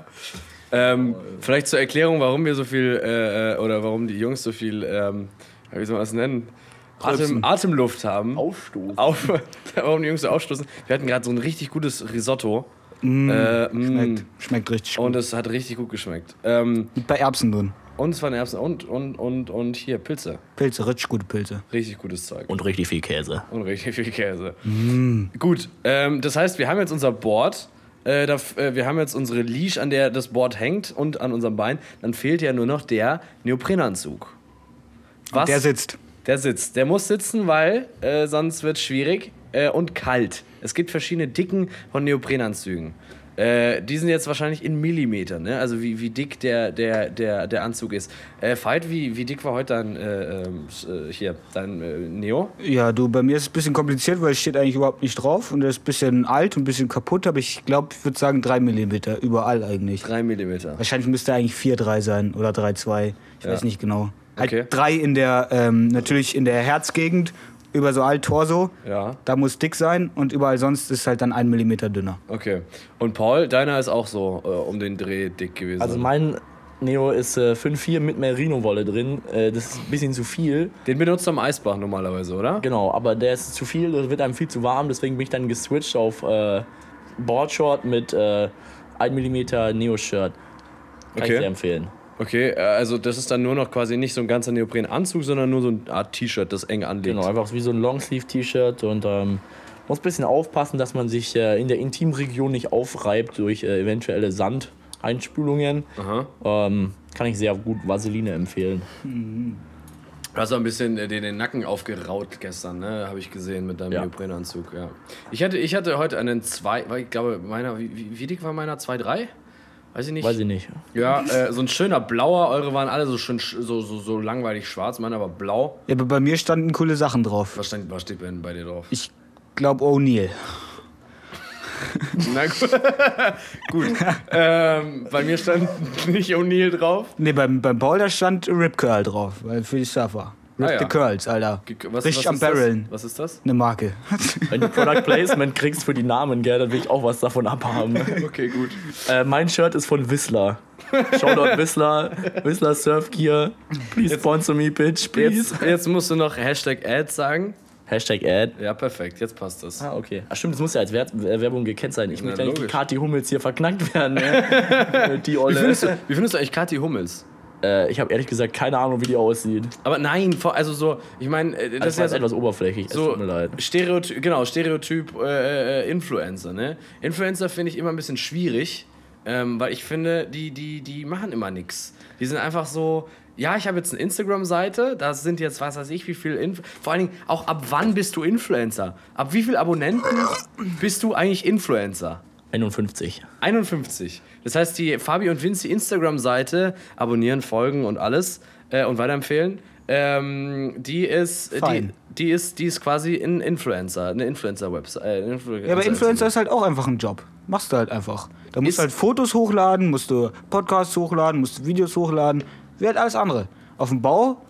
Ähm, vielleicht zur Erklärung, warum wir so viel, äh, äh, oder warum die Jungs so viel, ähm, wie soll man das nennen? Atem, Atemluft haben. Aufstoßen. Auf, <laughs> warum die Jungs so ausstoßen. Wir hatten gerade so ein richtig gutes Risotto. äh, mm. Schmeckt, schmeckt richtig Und gut. es hat richtig gut geschmeckt. Ähm, Mit bei Erbsen drin. Und es waren Erbsen und, und, und, und hier Pilze. Pilze, richtig gute Pilze. Richtig gutes Zeug. Und richtig viel Käse. Und richtig viel Käse. Gut, ähm, das heißt, wir haben jetzt unser Board. Äh, da, äh, wir haben jetzt unsere Leash, an der das Board hängt und an unserem Bein. Dann fehlt ja nur noch der Neoprenanzug. Was? Der sitzt. Der sitzt. Der muss sitzen, weil äh, sonst wird es schwierig äh, und kalt. Es gibt verschiedene Dicken von Neoprenanzügen. Äh, die sind jetzt wahrscheinlich in Millimetern, ne? also wie, wie dick der, der, der, der Anzug ist. Äh, Veit, wie, wie dick war heute dein, äh, ähm, äh, hier, dein äh, Neo? Ja, du, bei mir ist es ein bisschen kompliziert, weil es steht eigentlich überhaupt nicht drauf und er ist ein bisschen alt und ein bisschen kaputt, aber ich glaube, ich würde sagen 3 mm, überall eigentlich. 3 Millimeter. Wahrscheinlich müsste eigentlich 4,3 sein oder 3,2. Ich weiß nicht genau. Okay. Halt 3 in der, ähm, natürlich in der Herzgegend, über so alt Torso. Ja, Da muss dick sein und überall sonst ist halt dann 1 mm dünner. okay. Und Paul, deiner ist auch so äh, um den Dreh dick gewesen. Also mein Neo ist äh, 5,4 mit Merino-Wolle drin. Äh, das ist ein bisschen zu viel. den benutzt du am Eisbach normalerweise, oder? Genau, aber der ist zu viel, das wird einem viel zu warm, deswegen bin ich dann geswitcht auf äh, Boardshort mit äh, 1 mm Neo-Shirt. Kann Okay. ich sehr empfehlen. Okay, äh, also das ist dann nur noch quasi nicht so ein ganzer Neoprenanzug, sondern nur so eine Art T-Shirt, das eng anliegt. Genau, einfach wie so ein Longsleeve-T-Shirt und ähm, muss ein bisschen aufpassen, dass man sich äh, in der Intimregion nicht aufreibt durch äh, eventuelle Sandeinspülungen. Aha. Ähm, kann ich sehr gut Vaseline empfehlen. Du hast auch ein bisschen äh, den, den Nacken aufgeraut gestern, ne? Habe ich gesehen mit deinem Ja. Neoprenanzug, ja. Ich hatte, ich hatte heute einen 2, weil ich glaube, meiner, wie, wie wie dick war meiner? 2,3? Weiß ich nicht. Weiß ich nicht. Ja, äh, so ein schöner blauer. Eure waren alle so schön sch- so, so, so langweilig schwarz, meiner war blau. Ja, aber bei mir standen coole Sachen drauf. Was, stand, was steht denn bei dir drauf? Ich glaube O'Neill. Na gut. <laughs> gut. Ähm, bei mir stand <laughs> nicht O'Neill drauf. Nee, beim, beim Paul da stand Rip Curl drauf, weil für die Surfer. Rip Ah, ja. the Curls, Alter. Was, Richtig was am ist das? Barreln. Was ist das? Eine Marke. <laughs> Wenn du Product Placement kriegst für die Namen, gell, dann will ich auch was davon abhaben. <laughs> Okay, gut. äh, mein Shirt ist von Whistler. Shoutout Whistler, Whistler Surf Gear. Please sponsor me, bitch, please. Jetzt, jetzt musst du noch Hashtag Ad sagen. Hashtag Ad. Ja, perfekt, jetzt passt das. Ah, okay. Ach stimmt, das muss ja als Wer äh, Werbung gekennzeichnet sein. Ich Na, möchte eigentlich. Kathi Hummels hier verknackt werden. <laughs> Ne? die Wie Olle. findest, du, wie findest du eigentlich Kathi Hummels? Äh, ich habe ehrlich gesagt keine Ahnung, wie die aussieht. Aber nein, also so, ich meine, äh, Das das ist ja etwas oberflächlich. Es so, tut mir leid. Stereotyp, genau, Stereotyp äh, äh, Influencer, ne? Influencer finde ich immer ein bisschen schwierig, ähm, weil ich finde, die, die, die machen immer nichts. Die sind einfach so, ja, ich habe jetzt eine Instagram-Seite, da sind jetzt, was weiß ich, wie viel, Inf vor allen Dingen, auch ab wann bist du Influencer? Ab wie viel Abonnenten bist du eigentlich Influencer? 51. 51. Das heißt, die Fabi und Vinci Instagram-Seite abonnieren, folgen und alles äh, und weiterempfehlen. Ähm, die ist, äh, die, die ist, die ist quasi ein Influencer, eine Influencer-Website. Äh, Influ Ja, aber Influencer ist halt auch einfach ein Job. Machst du halt einfach. Da musst Ist- du halt Fotos hochladen, musst du Podcasts hochladen, musst du Videos hochladen. Wie halt alles andere. Auf dem Bau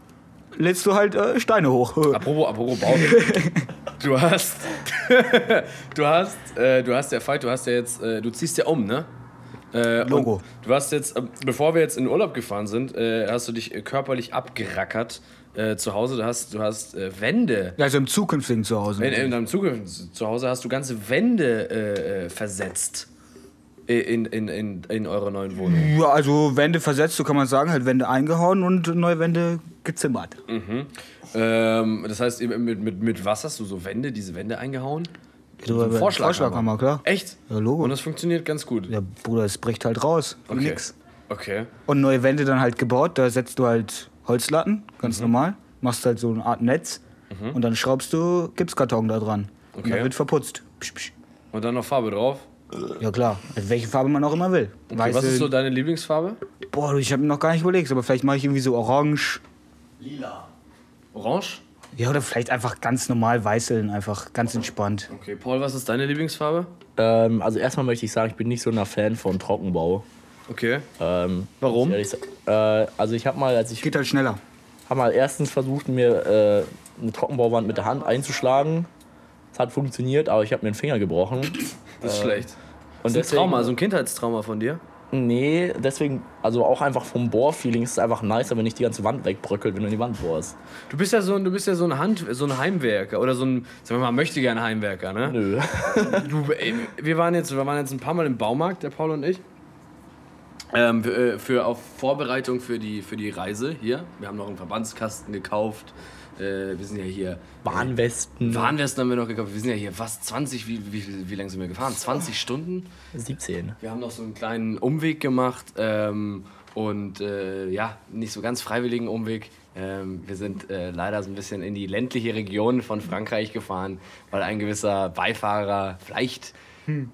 lädst du halt äh, Steine hoch. Apropos, apropos Bau. <laughs> du hast, <laughs> du hast, äh, du hast ja Fight, du hast ja jetzt, äh, du ziehst ja um, ne? Äh, Logo. Du hast jetzt, äh, bevor wir jetzt in Urlaub gefahren sind, äh, hast du dich äh, körperlich abgerackert zu Hause. Du hast, du hast Wände. Also im zukünftigen Zuhause. In, in deinem Zukunft zu Hause hast du ganze Wände versetzt. In, in, in, in eurer neuen Wohnung. Ja, also Wände versetzt, so kann man sagen, halt Wände eingehauen und neue Wände gezimmert. Ähm, das heißt, mit, mit, mit was hast du so Wände, diese Wände eingehauen? Ein Vorschlaghammer. Vorschlaghammer, klar. Echt? Ja, Logo. Und das funktioniert ganz gut. Ja, Bruder, es bricht halt raus. Okay. Nix. Okay. Und neue Wände dann halt gebaut, da setzt du halt Holzlatten, ganz Mhm. normal. Machst halt so eine Art Netz und dann schraubst du Gipskarton da dran. Und Okay. dann wird verputzt. Psch, psch. Und dann noch Farbe drauf. Ja klar, also welche Farbe man auch immer will. Okay, was ist so deine Lieblingsfarbe? Boah, du, ich habe mir noch gar nicht überlegt, aber vielleicht mache ich irgendwie so orange. Orange? Ja, oder vielleicht einfach ganz normal weißeln, einfach ganz entspannt. Okay, Paul, was ist deine Lieblingsfarbe? Ähm, also erstmal möchte ich sagen, ich bin nicht so ein Fan von Trockenbau. Okay. Ähm, Warum? ehrlich Äh, also ich habe mal, als ich Geht halt schneller. habe mal erstens versucht, mir äh, eine Trockenbauwand mit der Hand einzuschlagen. Es hat funktioniert, aber ich habe mir den Finger gebrochen. Das ist schlecht. Und Das ist ein Trauma, also ein Kindheitstrauma von dir? Nee, deswegen, also auch einfach vom Bohrfeeling ist es einfach nicer, wenn nicht die ganze Wand wegbröckelt, wenn du in die Wand bohrst. Du bist ja so ein, du bist ja so ein Hand, so ein Heimwerker oder so ein, sagen wir mal, möchte gern Heimwerker, ne? Nö. <laughs> Du, ey, wir waren jetzt, wir waren jetzt ein paar Mal im Baumarkt, der Paul und ich. Ähm, für, äh, für auf Vorbereitung für die, für die Reise hier. Wir haben noch einen Verbandskasten gekauft. Äh, wir sind ja hier. Warnwesten. Warnwesten haben wir noch gekauft. Wir sind ja hier fast 20, wie, wie, wie, wie lange sind wir gefahren? 20 Stunden? 17. Wir haben noch so einen kleinen Umweg gemacht ähm, und äh, ja, nicht so ganz freiwilligen Umweg. Ähm, wir sind äh, leider so ein bisschen in die ländliche Region von Frankreich gefahren, weil ein gewisser Beifahrer vielleicht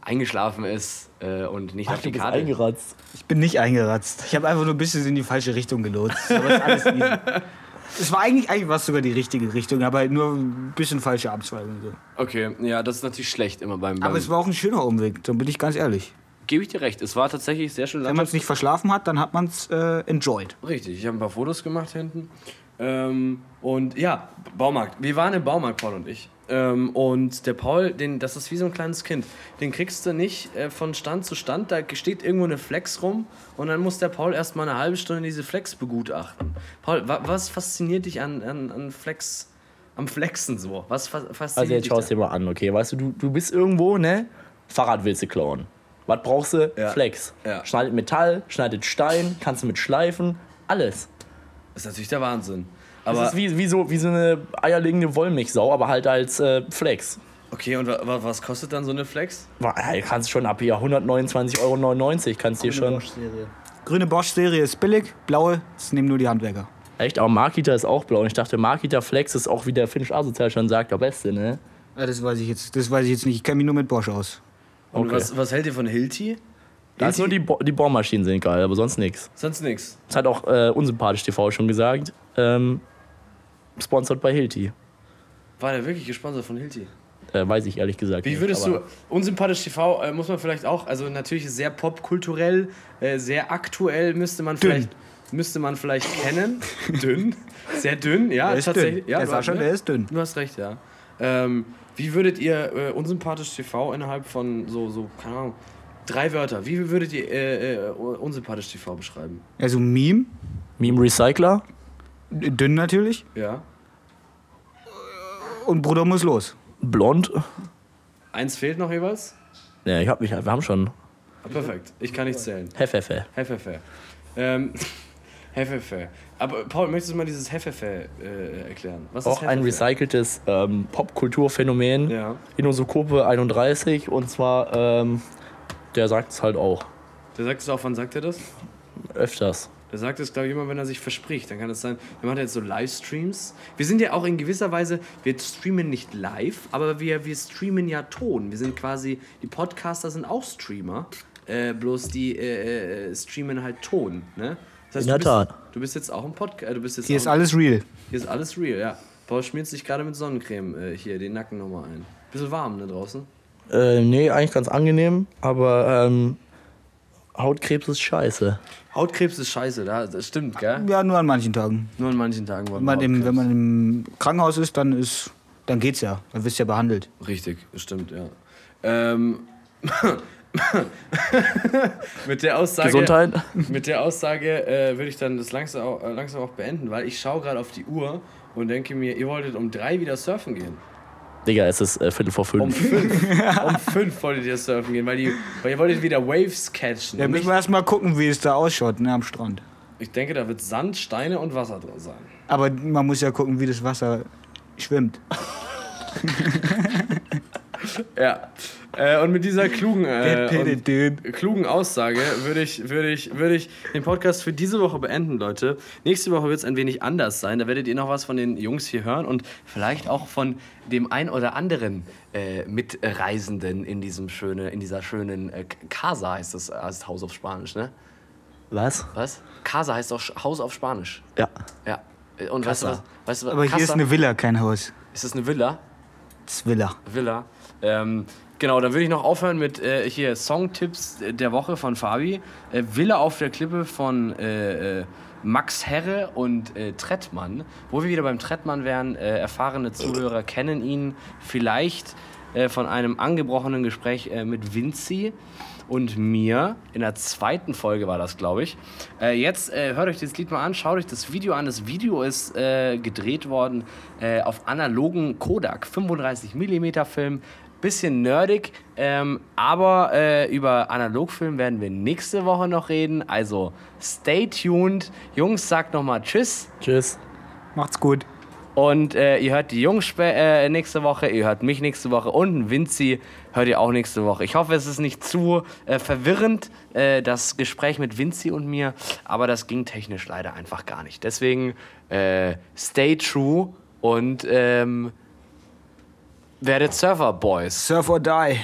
eingeschlafen ist äh, und nicht auf Ach, die du bist Karte. eingeratzt. Ich bin nicht eingeratzt. Ich habe einfach nur ein bisschen in die falsche Richtung gelotst. Aber ist alles easy. <laughs> Es war eigentlich, eigentlich war es sogar die richtige Richtung, aber halt nur ein bisschen falsche Abzweigung. So. Okay, ja, das ist natürlich schlecht immer beim. beim Aber es war auch ein schöner Umweg, dann bin ich ganz ehrlich. Gebe ich dir recht, es war tatsächlich sehr schön Wenn man es nicht verschlafen hat, dann hat man es äh, enjoyed. Richtig, ich habe ein paar Fotos gemacht hinten. Ähm, und ja, Baumarkt. Wir waren im Baumarkt, Paul und ich. Ähm, und der Paul, den, das ist wie so ein kleines Kind. Den kriegst du nicht äh, von Stand zu Stand. Da steht irgendwo eine Flex rum und dann muss der Paul erstmal eine halbe Stunde diese Flex begutachten. Paul, wa was fasziniert dich an, an, an Flex, am Flexen so? Was fa fasziniert Also jetzt dich schaust da? dir mal an, okay? Weißt du, du, du bist irgendwo, ne? Fahrrad willst du klauen. Was brauchst du? Ja. Flex. Ja. Schneidet Metall, schneidet Stein, kannst du mit schleifen, alles. Das ist natürlich der Wahnsinn. Das Aber, ist wie, wie, so, wie so eine eierlegende Wollmilchsau, aber halt als äh, Flex. okay, und wa wa was kostet dann so eine Flex? Ey, Kannst schon ab hier 129,99 Euro kannst dir schon. Grüne Bosch-Serie ist billig, blaue, das nehmen nur die Handwerker. Echt, aber Markita ist auch blau. Und ich dachte, Markita Flex ist auch, wie der Finnisch Asozial schon sagt, der Beste, ne? Ja, das weiß ich jetzt, das weiß ich jetzt nicht. Ich kenne mich nur mit Bosch aus. Und Okay. was, was hält ihr von Hilti? Da ist nur die, Bo die Bohrmaschinen sind geil, aber sonst nichts. Sonst nichts. Das hat auch äh, unsympathisch TV schon gesagt. Ähm, sponsored bei Hilti. War der wirklich gesponsert von Hilti? Äh, weiß ich ehrlich gesagt. Wie nicht, würdest aber- du, unsympathisch TV äh, muss man vielleicht auch, also natürlich sehr popkulturell, äh, sehr aktuell müsste man Dünn. vielleicht müsste man vielleicht kennen. <laughs> dünn. Sehr dünn, ja. Der ist tatsächlich. dünn. Ja, der du, Sascha, der ist dünn. du hast recht, ja. Ähm, wie würdet ihr äh, unsympathisch TV innerhalb von so, so, keine Ahnung, drei Wörter, wie würdet ihr äh, äh, unsympathisch TV beschreiben? Also Meme, Meme Recycler? Dünn natürlich. Ja. Und Bruder muss los. Blond? Eins fehlt noch jeweils? Ja, ich hab mich, wir haben schon. Ah, perfekt. Ich kann nicht zählen. Hefefe. Hefefe. Ähm, <laughs> Hefefe. Aber Paul, möchtest du mal dieses Hefefe äh, erklären? Was Auch ein recyceltes ähm, Popkulturphänomen. Ja. Inosokope 31 und zwar, ähm, der sagt es halt auch Der sagt es auch, wann sagt er das? öfters. Der sagt es, glaube ich, immer, wenn er sich verspricht. Dann kann es sein, wir machen jetzt so Livestreams. Wir sind ja auch in gewisser Weise, wir streamen nicht live, aber wir, wir streamen ja Ton. Wir sind quasi, die Podcaster sind auch Streamer, äh, bloß die äh, äh, streamen halt Ton. Ne? Das heißt, In der du bist, Tat. Du bist jetzt auch ein Podcast. Äh, du bist jetzt Hier auch ist alles real. Hier ist alles real, ja. Paul schmiert sich gerade mit Sonnencreme äh, hier den Nacken nochmal ein. Bisschen warm da draußen. Äh, nee, eigentlich ganz angenehm, aber ähm, Hautkrebs ist scheiße. Hautkrebs ist scheiße, da- das stimmt, gell? Ja, nur an manchen Tagen. Nur an manchen Tagen war Wenn man, im, wenn man im Krankenhaus ist, dann ist, dann geht's ja. Dann wirst du ja behandelt. Richtig, das stimmt, ja. Ähm, <laughs> mit der Aussage, Gesundheit. Mit der Aussage äh, würde ich dann das langsam auch, äh, langsam auch beenden, weil ich schaue gerade auf die Uhr und denke mir, ihr wolltet um drei wieder surfen gehen. Digga, es ist äh, Viertel vor Um fünf. fünf, <laughs> um fünf wolltet ihr surfen gehen, weil, die, weil ihr wolltet wieder Waves catchen. Ja, müssen wir erstmal gucken, wie es da ausschaut, ne, am Strand. ich denke, da wird Sand, Steine und Wasser drin sein. Aber man muss ja gucken, wie das Wasser schwimmt. <laughs> Ja. Äh, und mit dieser klugen, äh, und, klugen Aussage würde ich, würde, ich, würde ich den Podcast für diese Woche beenden, Leute. Nächste Woche wird es ein wenig anders sein. Da werdet ihr noch was von den Jungs hier hören und vielleicht auch von dem ein oder anderen äh, Mitreisenden in, diesem schöne, in dieser schönen äh, Casa heißt das heißt Haus auf Spanisch, ne? Was? Was? Casa heißt auch Haus auf Spanisch. Ja. Ja. Und weißt du was? Weißt du, was Aber hier ist Casa- eine Villa, kein Haus. ist das eine Villa? Das ist Villa. Villa. Ähm, genau, dann würde ich noch aufhören mit äh, hier Songtipps der Woche von Fabi. Äh, Villa auf der Klippe von äh, äh, Max Herre und äh, Trettmann. Wo wir wieder beim Trettmann wären, äh, erfahrene Zuhörer kennen ihn vielleicht äh, von einem angebrochenen Gespräch äh, mit Vinci und mir. In der zweiten Folge war das, glaube ich. Äh, jetzt äh, hört euch das Lied mal an, schaut euch das Video an. Das Video ist äh, gedreht worden äh, auf analogen Kodak 35 mm Film. Bisschen nerdig, ähm, aber äh, über Analogfilm werden wir nächste Woche noch reden. Also stay tuned. Jungs, sagt nochmal Tschüss. Tschüss. Macht's gut. Und äh, ihr hört die Jungs äh, nächste Woche, ihr hört mich nächste Woche und Vinci hört ihr auch nächste Woche. Ich hoffe, es ist nicht zu äh, verwirrend, äh, das Gespräch mit Vinci und mir, aber das ging technisch leider einfach gar nicht. Deswegen äh, stay true und ähm, werdet Surfer Boys. Surf or die.